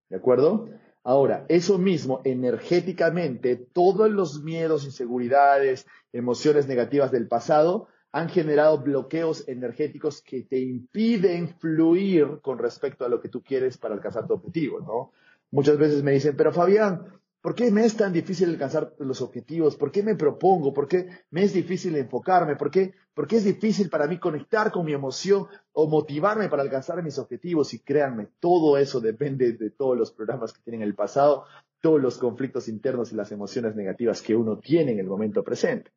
¿De acuerdo? Ahora, eso mismo, energéticamente, todos los miedos, inseguridades, emociones negativas del pasado han generado bloqueos energéticos que te impiden fluir con respecto a lo que tú quieres para alcanzar tu objetivo, ¿no? Muchas veces me dicen, pero Fabián, ¿Por qué me es tan difícil alcanzar los objetivos? ¿Por qué me propongo? ¿Por qué me es difícil enfocarme? ¿Por qué, ¿Por qué es difícil para mí conectar con mi emoción o motivarme para alcanzar mis objetivos? Y créanme, todo eso depende de todos los programas que tienen en el pasado, todos los conflictos internos y las emociones negativas que uno tiene en el momento presente.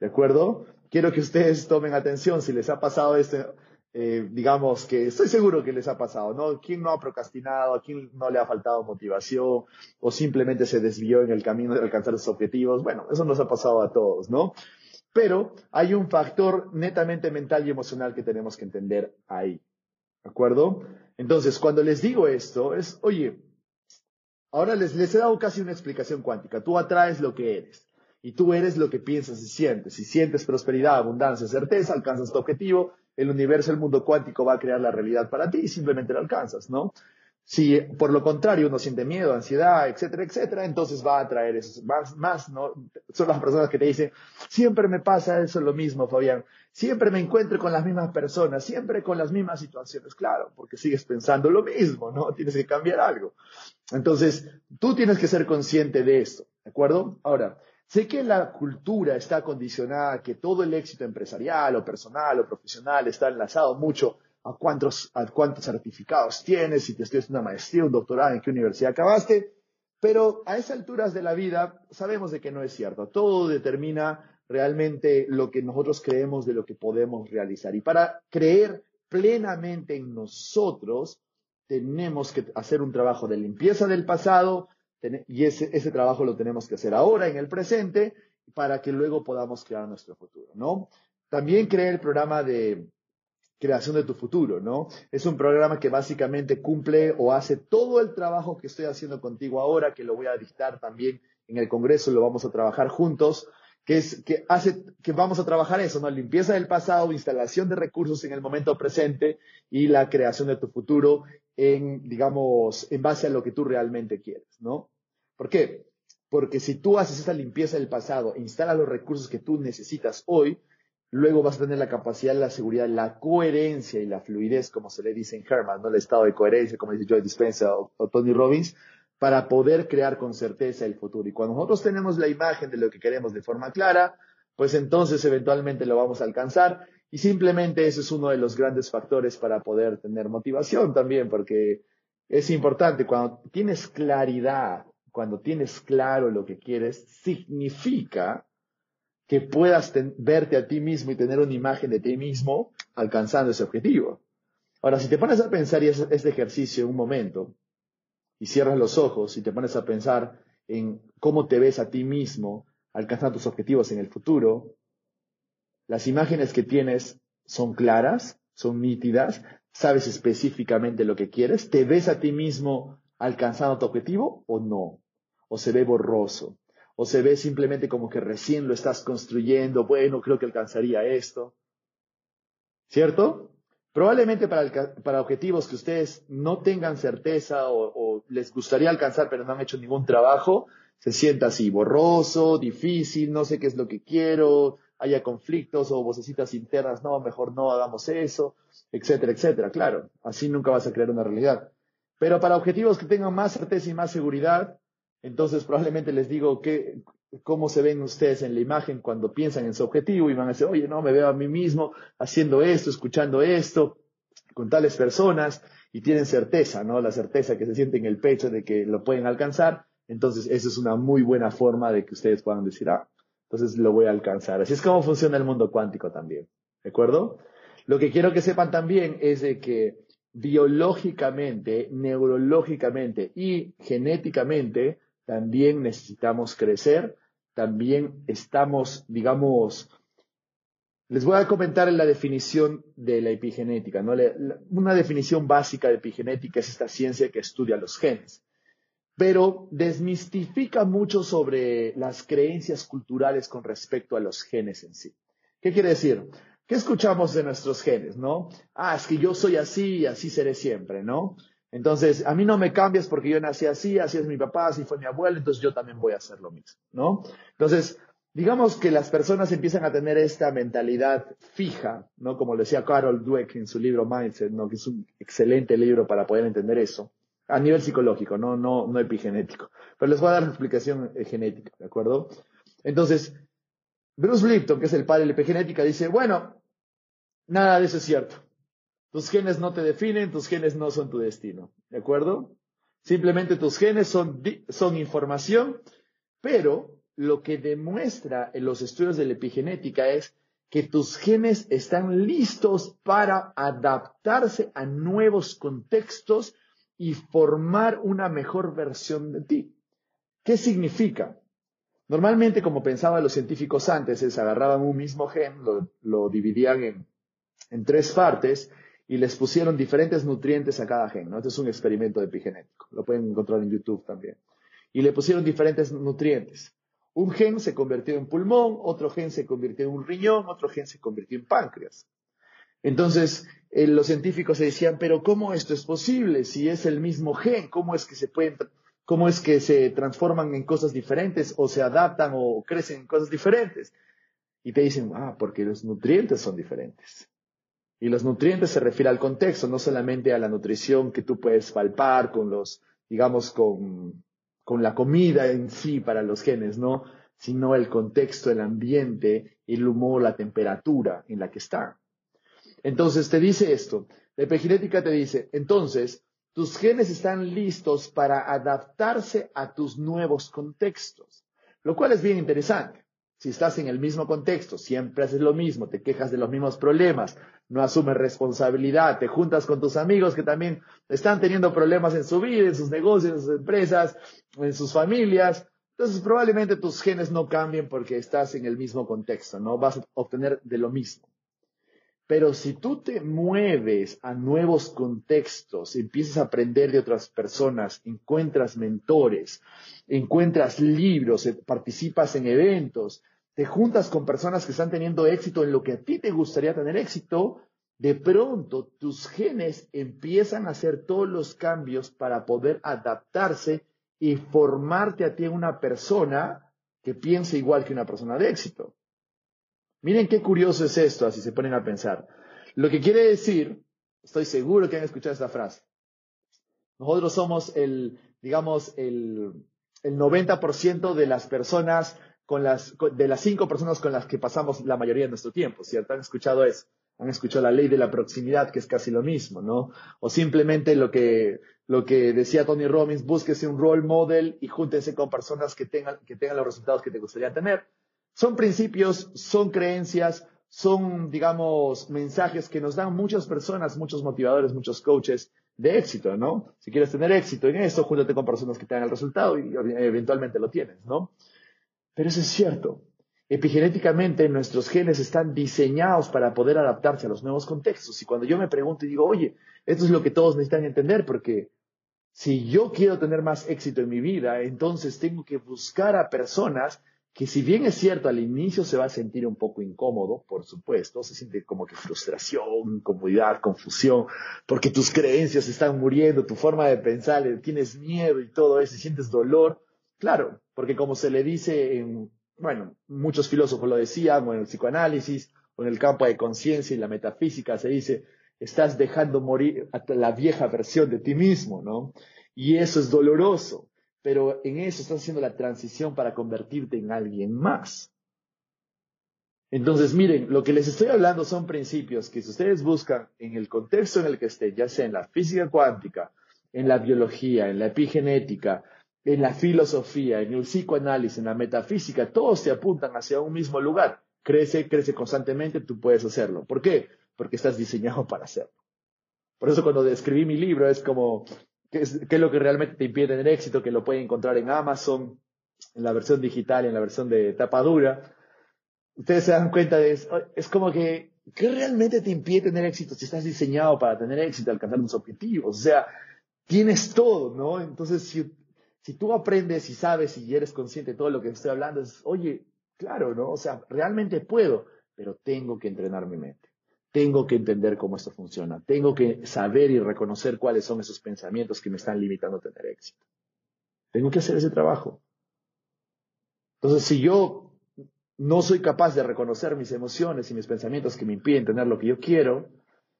¿De acuerdo? Quiero que ustedes tomen atención si les ha pasado esto eh, digamos que estoy seguro que les ha pasado, ¿no? ¿Quién no ha procrastinado? ¿A quién no le ha faltado motivación? ¿O simplemente se desvió en el camino de alcanzar sus objetivos? Bueno, eso nos ha pasado a todos, ¿no? Pero hay un factor netamente mental y emocional que tenemos que entender ahí. ¿De acuerdo? Entonces, cuando les digo esto, es, oye, ahora les, les he dado casi una explicación cuántica. Tú atraes lo que eres. Y tú eres lo que piensas y sientes. Si sientes prosperidad, abundancia, certeza, alcanzas tu objetivo el universo, el mundo cuántico va a crear la realidad para ti y simplemente lo alcanzas, ¿no? Si por lo contrario uno siente miedo, ansiedad, etcétera, etcétera, entonces va a traer eso más, más, ¿no? Son las personas que te dicen, siempre me pasa eso lo mismo, Fabián, siempre me encuentro con las mismas personas, siempre con las mismas situaciones, claro, porque sigues pensando lo mismo, ¿no? Tienes que cambiar algo. Entonces, tú tienes que ser consciente de esto, ¿de acuerdo? Ahora, Sé que la cultura está condicionada, que todo el éxito empresarial o personal o profesional está enlazado mucho a cuántos, certificados tienes, si te estudias una maestría, un doctorado, en qué universidad acabaste. Pero a esas alturas de la vida sabemos de que no es cierto. Todo determina realmente lo que nosotros creemos de lo que podemos realizar. Y para creer plenamente en nosotros, tenemos que hacer un trabajo de limpieza del pasado, y ese, ese trabajo lo tenemos que hacer ahora, en el presente, para que luego podamos crear nuestro futuro, ¿no? También creé el programa de creación de tu futuro, ¿no? Es un programa que básicamente cumple o hace todo el trabajo que estoy haciendo contigo ahora, que lo voy a dictar también en el Congreso, lo vamos a trabajar juntos, que es que hace que vamos a trabajar eso, ¿no? Limpieza del pasado, instalación de recursos en el momento presente y la creación de tu futuro en, digamos, en base a lo que tú realmente quieres, ¿no? ¿Por qué? Porque si tú haces esa limpieza del pasado e instalas los recursos que tú necesitas hoy, luego vas a tener la capacidad, la seguridad, la coherencia y la fluidez, como se le dice en Herman, ¿no? El estado de coherencia, como dice Joy Dispenza o Tony Robbins, para poder crear con certeza el futuro. Y cuando nosotros tenemos la imagen de lo que queremos de forma clara, pues entonces eventualmente lo vamos a alcanzar y simplemente ese es uno de los grandes factores para poder tener motivación también, porque es importante, cuando tienes claridad, cuando tienes claro lo que quieres, significa que puedas verte a ti mismo y tener una imagen de ti mismo alcanzando ese objetivo. Ahora, si te pones a pensar y haces este ejercicio un momento y cierras los ojos y te pones a pensar en cómo te ves a ti mismo alcanzando tus objetivos en el futuro, las imágenes que tienes son claras, son nítidas, sabes específicamente lo que quieres, te ves a ti mismo alcanzando tu objetivo o no, o se ve borroso, o se ve simplemente como que recién lo estás construyendo, bueno, creo que alcanzaría esto. ¿Cierto? Probablemente para, para objetivos que ustedes no tengan certeza o, o les gustaría alcanzar pero no han hecho ningún trabajo, se sienta así, borroso, difícil, no sé qué es lo que quiero, haya conflictos o vocecitas internas, no, mejor no hagamos eso, etcétera, etcétera. Claro, así nunca vas a crear una realidad. Pero para objetivos que tengan más certeza y más seguridad, entonces probablemente les digo que, cómo se ven ustedes en la imagen cuando piensan en su objetivo y van a decir, oye, no, me veo a mí mismo haciendo esto, escuchando esto, con tales personas y tienen certeza, ¿no? La certeza que se siente en el pecho de que lo pueden alcanzar. Entonces, esa es una muy buena forma de que ustedes puedan decir, ah, entonces lo voy a alcanzar. Así es como funciona el mundo cuántico también. ¿De acuerdo? Lo que quiero que sepan también es de que biológicamente, neurológicamente y genéticamente también necesitamos crecer, también estamos, digamos, les voy a comentar la definición de la epigenética. ¿no? una definición básica de epigenética es esta ciencia que estudia los genes, pero desmistifica mucho sobre las creencias culturales con respecto a los genes en sí. ¿Qué quiere decir? ¿Qué escuchamos de nuestros genes, no? Ah, es que yo soy así y así seré siempre, ¿no? Entonces, a mí no me cambias porque yo nací así, así es mi papá, así fue mi abuelo, entonces yo también voy a hacer lo mismo, ¿no? Entonces, digamos que las personas empiezan a tener esta mentalidad fija, ¿no? Como lo decía Carol Dweck en su libro Mindset, ¿no? Que es un excelente libro para poder entender eso, a nivel psicológico, no, no, no epigenético. Pero les voy a dar la explicación eh, genética, ¿de acuerdo? Entonces, Bruce Lipton, que es el padre de la epigenética, dice, bueno, nada de eso es cierto. Tus genes no te definen, tus genes no son tu destino. ¿De acuerdo? Simplemente tus genes son, son información, pero lo que demuestra en los estudios de la epigenética es que tus genes están listos para adaptarse a nuevos contextos y formar una mejor versión de ti. ¿Qué significa? Normalmente, como pensaban los científicos antes, es agarraban un mismo gen, lo, lo dividían en, en tres partes y les pusieron diferentes nutrientes a cada gen. ¿no? Este es un experimento epigenético. Lo pueden encontrar en YouTube también. Y le pusieron diferentes nutrientes. Un gen se convirtió en pulmón, otro gen se convirtió en un riñón, otro gen se convirtió en páncreas. Entonces, eh, los científicos se decían, pero ¿cómo esto es posible? Si es el mismo gen, ¿cómo es que se pueden, cómo es que se transforman en cosas diferentes o se adaptan o crecen en cosas diferentes? Y te dicen, ah, porque los nutrientes son diferentes. Y los nutrientes se refiere al contexto, no solamente a la nutrición que tú puedes palpar con los, digamos, con, con la comida en sí para los genes, ¿no? Sino el contexto, el ambiente, el humor, la temperatura en la que están. Entonces te dice esto, la epigenética te dice, entonces, tus genes están listos para adaptarse a tus nuevos contextos, lo cual es bien interesante. Si estás en el mismo contexto, siempre haces lo mismo, te quejas de los mismos problemas, no asumes responsabilidad, te juntas con tus amigos que también están teniendo problemas en su vida, en sus negocios, en sus empresas, en sus familias. Entonces probablemente tus genes no cambien porque estás en el mismo contexto, no vas a obtener de lo mismo. Pero si tú te mueves a nuevos contextos, empiezas a aprender de otras personas, encuentras mentores, encuentras libros, eh, participas en eventos, te juntas con personas que están teniendo éxito en lo que a ti te gustaría tener éxito, de pronto tus genes empiezan a hacer todos los cambios para poder adaptarse y formarte a ti una persona que piense igual que una persona de éxito. Miren qué curioso es esto, así se ponen a pensar. Lo que quiere decir, estoy seguro que han escuchado esta frase. Nosotros somos el, digamos, el, el 90% de las personas con las, de las cinco personas con las que pasamos la mayoría de nuestro tiempo, ¿cierto? ¿Han escuchado eso? Han escuchado la ley de la proximidad, que es casi lo mismo, ¿no? O simplemente lo que, lo que decía Tony Robbins, búsquese un role model y júntense con personas que tengan, que tengan los resultados que te gustaría tener. Son principios, son creencias, son, digamos, mensajes que nos dan muchas personas, muchos motivadores, muchos coaches de éxito, ¿no? Si quieres tener éxito en eso, júntate con personas que tengan el resultado y eventualmente lo tienes, ¿no? Pero eso es cierto. Epigenéticamente nuestros genes están diseñados para poder adaptarse a los nuevos contextos. Y cuando yo me pregunto y digo, oye, esto es lo que todos necesitan entender, porque si yo quiero tener más éxito en mi vida, entonces tengo que buscar a personas que si bien es cierto, al inicio se va a sentir un poco incómodo, por supuesto, se siente como que frustración, incomodidad, confusión, porque tus creencias están muriendo, tu forma de pensar, tienes miedo y todo eso, y sientes dolor. Claro, porque como se le dice en, bueno, muchos filósofos lo decían, o en el psicoanálisis, o en el campo de conciencia y la metafísica se dice, estás dejando morir a la vieja versión de ti mismo, ¿no? Y eso es doloroso, pero en eso estás haciendo la transición para convertirte en alguien más. Entonces, miren, lo que les estoy hablando son principios que si ustedes buscan en el contexto en el que estén, ya sea en la física cuántica, en la biología, en la epigenética, en la filosofía, en el psicoanálisis, en la metafísica, todos se apuntan hacia un mismo lugar. Crece, crece constantemente, tú puedes hacerlo. ¿Por qué? Porque estás diseñado para hacerlo. Por eso cuando escribí mi libro es como, ¿qué es, qué es lo que realmente te impide tener éxito? Que lo pueden encontrar en Amazon, en la versión digital en la versión de tapa dura ustedes se dan cuenta de eso. Es como que, ¿qué realmente te impide tener éxito si estás diseñado para tener éxito, alcanzar tus objetivos? O sea, tienes todo, ¿no? Entonces, si, si tú aprendes y sabes y eres consciente de todo lo que estoy hablando, es, oye, claro, ¿no? O sea, realmente puedo, pero tengo que entrenar mi mente. Tengo que entender cómo esto funciona. Tengo que saber y reconocer cuáles son esos pensamientos que me están limitando a tener éxito. Tengo que hacer ese trabajo. Entonces, si yo no soy capaz de reconocer mis emociones y mis pensamientos que me impiden tener lo que yo quiero,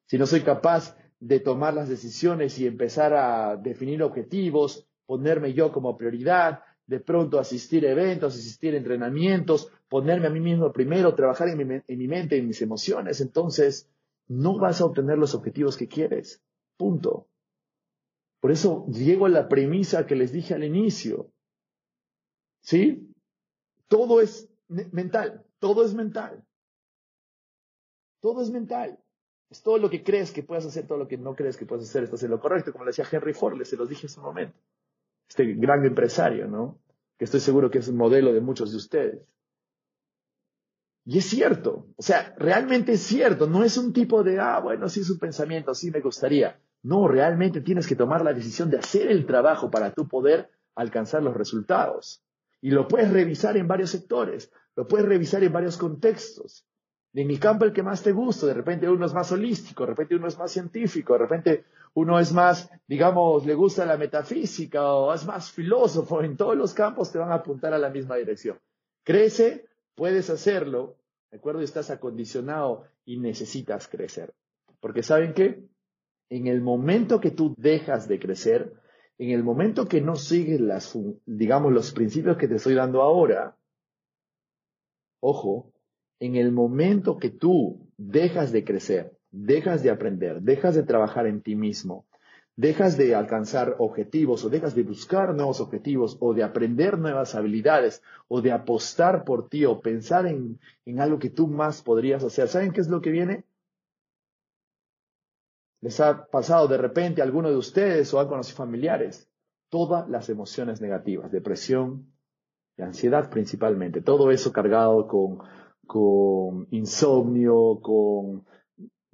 si no soy capaz de tomar las decisiones y empezar a definir objetivos, ponerme yo como prioridad, de pronto asistir a eventos, asistir a entrenamientos, ponerme a mí mismo primero, trabajar en mi, en mi mente, en mis emociones, entonces no vas a obtener los objetivos que quieres. Punto. Por eso llego a la premisa que les dije al inicio. ¿Sí? Todo es mental. Todo es mental. Todo es mental. Es todo lo que crees que puedes hacer, todo lo que no crees que puedes hacer, estás en lo correcto, como le decía Henry Ford, se los dije hace un momento. Este gran empresario, ¿no? Que estoy seguro que es un modelo de muchos de ustedes. Y es cierto, o sea, realmente es cierto, no es un tipo de, ah, bueno, sí es un pensamiento, sí me gustaría. No, realmente tienes que tomar la decisión de hacer el trabajo para tú poder alcanzar los resultados. Y lo puedes revisar en varios sectores, lo puedes revisar en varios contextos. En el campo el que más te gusta, de repente uno es más holístico, de repente uno es más científico, de repente uno es más, digamos, le gusta la metafísica o es más filósofo, en todos los campos te van a apuntar a la misma dirección. Crece, puedes hacerlo, ¿de acuerdo? Estás acondicionado y necesitas crecer. Porque ¿saben qué? En el momento que tú dejas de crecer, en el momento que no sigues las, digamos, los principios que te estoy dando ahora, ojo, en el momento que tú dejas de crecer, dejas de aprender, dejas de trabajar en ti mismo, dejas de alcanzar objetivos o dejas de buscar nuevos objetivos o de aprender nuevas habilidades o de apostar por ti o pensar en, en algo que tú más podrías hacer, ¿saben qué es lo que viene? les ha pasado de repente a alguno de ustedes o a conocido familiares, todas las emociones negativas, depresión y ansiedad principalmente, todo eso cargado con, con insomnio, con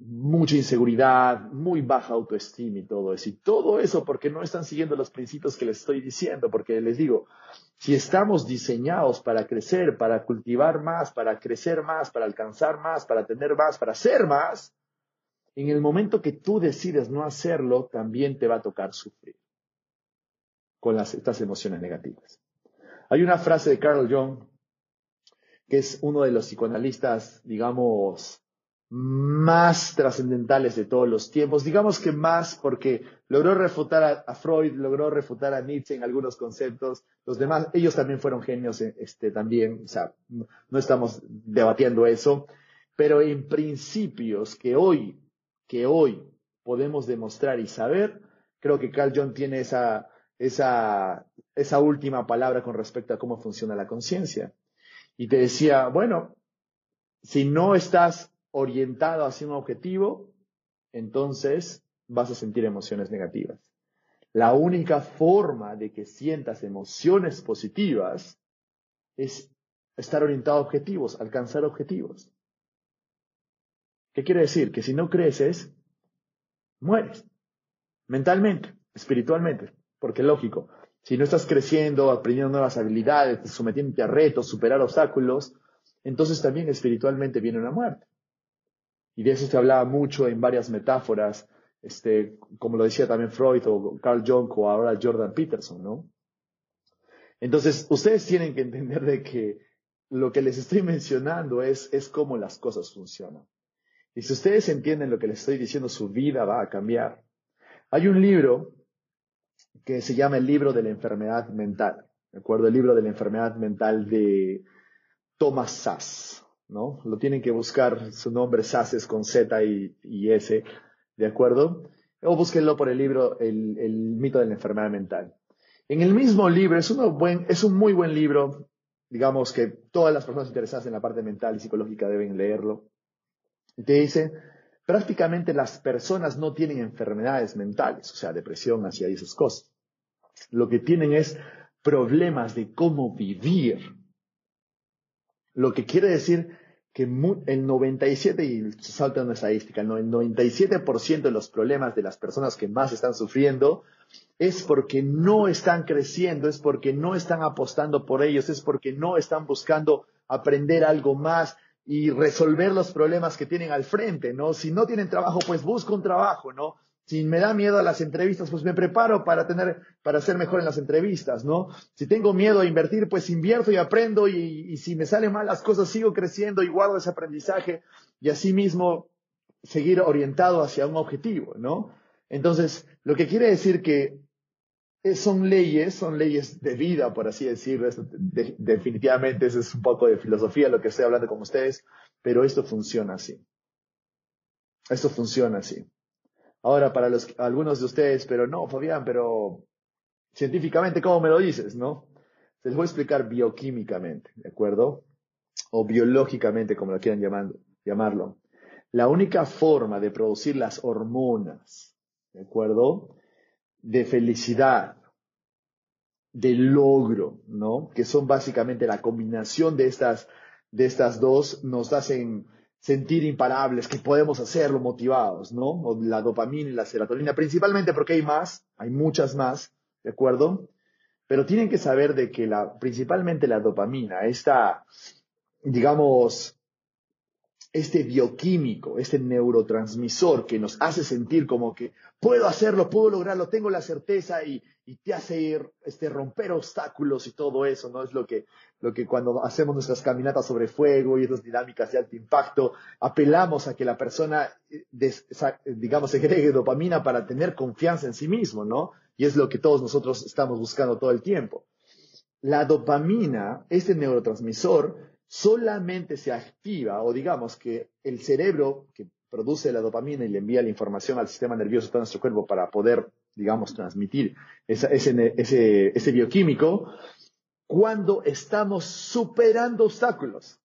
mucha inseguridad, muy baja autoestima y todo eso. Y todo eso porque no están siguiendo los principios que les estoy diciendo, porque les digo, si estamos diseñados para crecer, para cultivar más, para crecer más, para alcanzar más, para tener más, para ser más, en el momento que tú decides no hacerlo, también te va a tocar sufrir con estas emociones negativas. Hay una frase de Carl Jung, que es uno de los psicoanalistas, digamos, más trascendentales de todos los tiempos, digamos que más porque logró refutar a, Freud, logró refutar a Nietzsche en algunos conceptos, los demás, ellos también fueron genios, eh, este, también, o sea, no estamos debatiendo eso, pero en principios que hoy que hoy podemos demostrar y saber, creo que Carl Jung tiene esa, esa, esa última palabra con respecto a cómo funciona la conciencia. Y te decía, bueno, si no estás orientado hacia un objetivo, entonces vas a sentir emociones negativas. La única forma de que sientas emociones positivas es estar orientado a objetivos, alcanzar objetivos. ¿Qué quiere decir? Que si no creces, mueres. Mentalmente, espiritualmente. Porque lógico, si no estás creciendo, aprendiendo nuevas habilidades, sometiéndote a retos, superar obstáculos, entonces también espiritualmente viene una muerte. Y de eso se hablaba mucho en varias metáforas, este, como lo decía también Freud o Carl Jung o ahora Jordan Peterson, ¿no? Entonces, ustedes tienen que entender de que lo que les estoy mencionando es, es cómo las cosas funcionan. Y si ustedes entienden lo que les estoy diciendo, su vida va a cambiar. Hay un libro que se llama el libro de la enfermedad mental. ¿De acuerdo? El libro de la enfermedad mental de Thomas Sass. ¿No? Lo tienen que buscar, su nombre es con Z y, S. ¿De acuerdo? O búsquenlo por el libro el, el, mito de la enfermedad mental. En el mismo libro, es, uno buen, es un muy buen libro, digamos que todas las personas interesadas en la parte mental y psicológica deben leerlo. Y te dice, prácticamente las personas no tienen enfermedades mentales, o sea, depresión, ansiedad y esas cosas. Lo que tienen es problemas de cómo vivir. Lo que quiere decir que el 97, y salta una estadística, el 97% de los problemas de las personas que más están sufriendo es porque no están creciendo, es porque no están apostando por ellos, es porque no están buscando aprender algo más, y resolver los problemas que tienen al frente, ¿no? Si no tienen trabajo, pues busco un trabajo, ¿no? Si me da miedo a las entrevistas, pues me preparo para tener, para ser mejor en las entrevistas, ¿no? Si tengo miedo a invertir, pues invierto y aprendo y, si me salen mal las cosas, sigo creciendo y guardo ese aprendizaje y así mismo seguir orientado hacia un objetivo, ¿no? Entonces, lo que quiere decir que son leyes, son leyes de vida, por así decirlo. definitivamente, eso es un poco de filosofía lo que estoy hablando con ustedes, pero esto funciona así. Esto funciona así. Ahora, para algunos de ustedes, pero no, Fabián, pero científicamente, ¿cómo me lo dices? ¿No? Se les voy a explicar bioquímicamente, ¿de acuerdo? O biológicamente, como lo quieran llamarlo. La única forma de producir las hormonas, ¿de acuerdo? de felicidad, de logro, ¿no? Que son básicamente la combinación de estas, de estas dos, nos hacen sentir imparables, que podemos hacerlo motivados, ¿no? la dopamina y la serotonina, principalmente porque hay más, hay muchas más, ¿de acuerdo? Pero tienen que saber de que la, principalmente la dopamina, esta, digamos, este bioquímico, este neurotransmisor que nos hace sentir como que puedo hacerlo, puedo lograrlo, tengo la certeza y, te hace ir, este, romper obstáculos y todo eso, ¿no? Es lo que, lo que cuando hacemos nuestras caminatas sobre fuego y esas dinámicas de alto impacto, apelamos a que la persona, eh, digamos, segregue dopamina para tener confianza en sí mismo, ¿no? Y es lo que todos nosotros estamos buscando todo el tiempo. La dopamina, este neurotransmisor, solamente se activa, o digamos que el cerebro que produce la dopamina y le envía la información al sistema nervioso de nuestro cuerpo para poder, digamos, transmitir ese, ese bioquímico, cuando estamos superando obstáculos.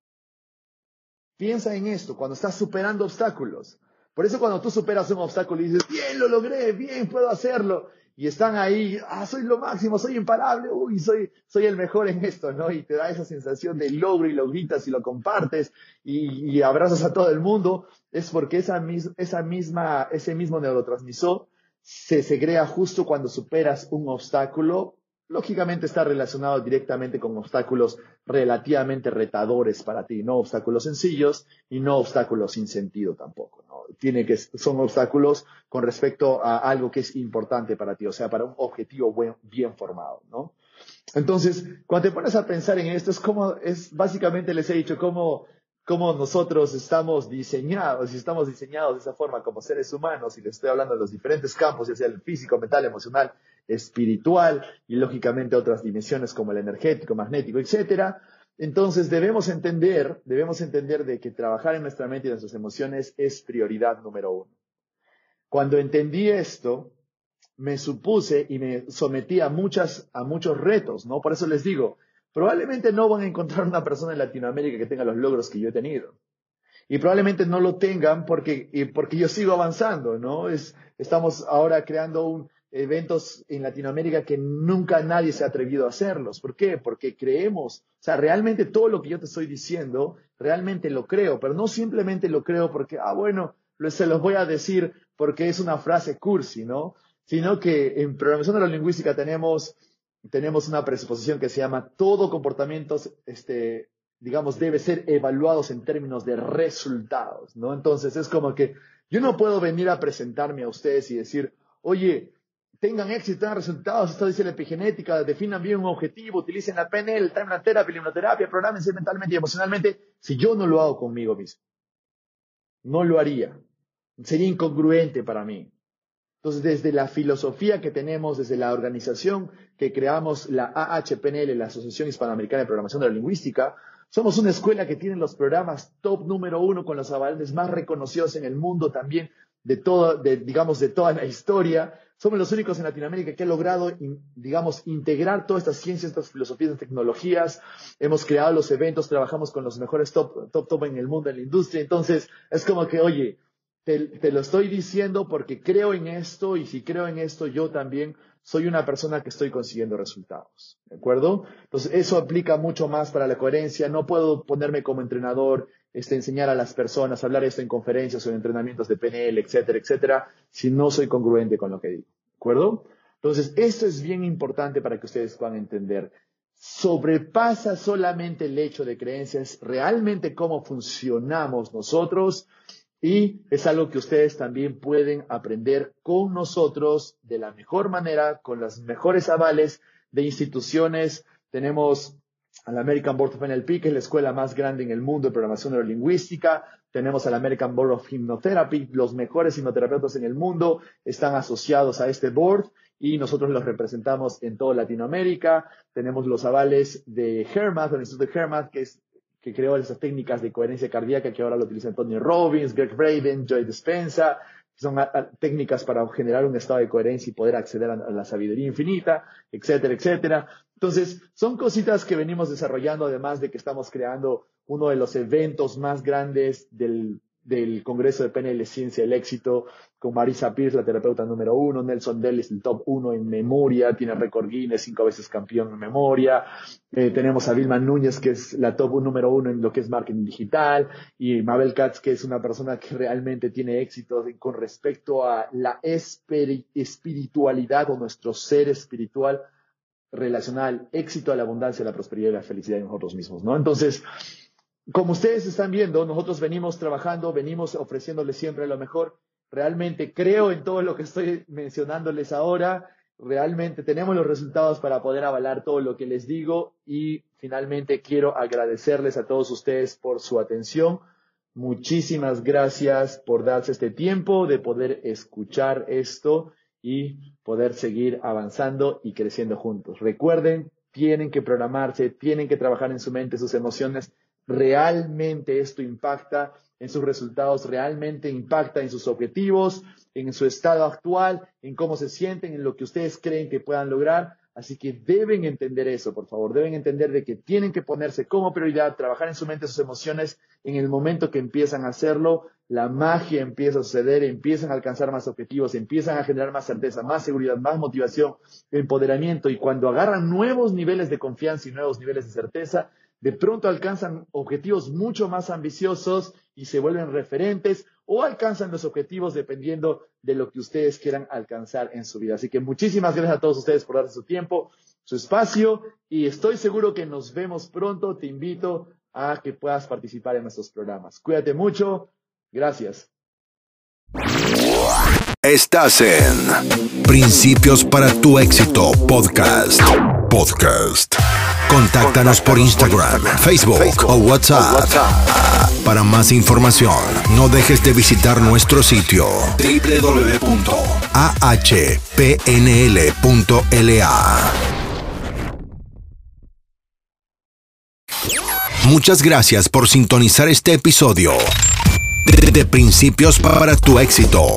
Piensa en esto, cuando estás superando obstáculos. Por eso cuando tú superas un obstáculo y dices, bien, lo logré, bien, puedo hacerlo, y están ahí, ah, soy lo máximo, soy imparable, uy, soy, soy el mejor en esto, ¿no? Y te da esa sensación de logro y lo gritas y lo compartes y, abrazas a todo el mundo, es porque esa, esa misma, ese mismo neurotransmisor se segrega justo cuando superas un obstáculo lógicamente está relacionado directamente con obstáculos relativamente retadores para ti, no obstáculos sencillos y no obstáculos sin sentido tampoco. ¿no? Tiene que, son obstáculos con respecto a algo que es importante para ti, o sea, para un objetivo bien formado, ¿no? Entonces, cuando te pones a pensar en esto, es como, es básicamente les he dicho cómo cómo nosotros estamos diseñados y estamos diseñados de esa forma como seres humanos, y les estoy hablando de los diferentes campos, ya sea el físico, mental, emocional, espiritual y lógicamente otras dimensiones como el energético, magnético, etcétera. Entonces debemos entender, debemos entender de que trabajar en nuestra mente y nuestras emociones es prioridad número uno. Cuando entendí esto, me supuse y me sometí a muchas, a muchos retos, ¿no? Por eso les digo, probablemente no van a encontrar una persona en Latinoamérica que tenga los logros que yo he tenido. Y probablemente no lo tengan porque, porque yo sigo avanzando, ¿no? Es, estamos ahora creando un, eventos en Latinoamérica que nunca nadie se ha atrevido a hacerlos. ¿Por qué? Porque creemos, o sea, realmente todo lo que yo te estoy diciendo, realmente lo creo, pero no simplemente lo creo porque, ah, bueno, se los voy a decir porque es una frase cursi, ¿no? Sino que en programación de la lingüística tenemos tenemos una presuposición que se llama todo comportamiento, este, digamos, debe ser evaluados en términos de resultados, ¿no? Entonces es como que yo no puedo venir a presentarme a ustedes y decir, oye, tengan éxito, tengan resultados, esto dice la epigenética, definan bien un objetivo, utilicen la PNL, el time therapy, la hipnoterapia, programense mentalmente y emocionalmente, si yo no lo hago conmigo mismo. No lo haría. Sería incongruente para mí. Entonces, desde la filosofía que tenemos, desde la organización que creamos, la AHPNL, la Asociación Hispanoamericana de Programación de la Lingüística, somos una escuela que tiene los programas top número uno con los avales más reconocidos en el mundo también de todo, de, digamos, de toda la historia. Somos los únicos en Latinoamérica que han logrado, digamos, integrar todas estas ciencias, estas filosofías, estas tecnologías. Hemos creado los eventos, trabajamos con los mejores top, top, top en el mundo, en la industria. Entonces, es como que, oye, te lo estoy diciendo porque creo en esto y si creo en esto, yo también soy una persona que estoy consiguiendo resultados. ¿De acuerdo? Entonces, eso aplica mucho más para la coherencia. No puedo ponerme como entrenador, este, enseñar a las personas, hablar esto en conferencias o en entrenamientos de PNL, etcétera, etcétera, si no soy congruente con lo que digo. ¿De acuerdo? Entonces, esto es bien importante para que ustedes puedan entender. Sobrepasa solamente el hecho de creencias, realmente cómo funcionamos nosotros y es algo que ustedes también pueden aprender con nosotros de la mejor manera, con los mejores avales de instituciones. Tenemos al American Board of NLP, que es la escuela más grande en el mundo de programación neurolingüística. Tenemos al American Board of Hypnotherapy, los mejores hipnoterapeutas en el mundo están asociados a este board y nosotros los representamos en toda Latinoamérica. Tenemos los avales de HERMAT, el Instituto de HERMAT, que es que creó esas técnicas de coherencia cardíaca que ahora lo utiliza Tony Robbins, Greg Braden, Joy Dispensa, que son técnicas para generar un estado de coherencia y poder acceder a, la sabiduría infinita, etcétera, etcétera. Entonces, son cositas que venimos desarrollando, además de que estamos creando uno de los eventos más grandes del del Congreso de PNL Ciencia el Éxito, con Marisa Pierce, la terapeuta número uno, Nelson Dellis, el top uno en memoria, tiene récord Guinness, cinco veces campeón en memoria, eh, tenemos a Vilma Núñez, que es la top número uno en lo que es marketing digital, y Mabel Katz, que es una persona que realmente tiene éxito con respecto a la espiritualidad o nuestro ser espiritual relacional, éxito a la abundancia, la prosperidad y la felicidad en nosotros mismos, ¿no? Entonces, como ustedes están viendo, nosotros venimos trabajando, venimos ofreciéndoles siempre lo mejor. Realmente creo en todo lo que estoy mencionándoles ahora. Realmente tenemos los resultados para poder avalar todo lo que les digo y finalmente quiero agradecerles a todos ustedes por su atención. Muchísimas gracias por darse este tiempo de poder escuchar esto y poder seguir avanzando y creciendo juntos. Recuerden, tienen que programarse, tienen que trabajar en su mente, sus emociones realmente esto impacta en sus resultados, realmente impacta en sus objetivos, en su estado actual, en cómo se sienten, en lo que ustedes creen que puedan lograr. Así que deben entender eso, por favor. Deben entender de que tienen que ponerse como prioridad, trabajar en su mente sus emociones. En el momento que empiezan a hacerlo, la magia empieza a suceder, empiezan a alcanzar más objetivos, empiezan a generar más certeza, más seguridad, más motivación, empoderamiento. Y cuando agarran nuevos niveles de confianza y nuevos niveles de certeza, de pronto alcanzan objetivos mucho más ambiciosos y se vuelven referentes o alcanzan los objetivos dependiendo de lo que ustedes quieran alcanzar en su vida. Así que muchísimas gracias a todos ustedes por darse su tiempo, su espacio y estoy seguro que nos vemos pronto. Te invito a que puedas participar en nuestros programas. Cuídate mucho. Gracias. Estás en Principios para tu éxito podcast. Podcast. Contáctanos por Instagram, Facebook o WhatsApp. Para más información, no dejes de visitar nuestro sitio www.ahpnl.la. Muchas gracias por sintonizar este episodio de Principios para tu éxito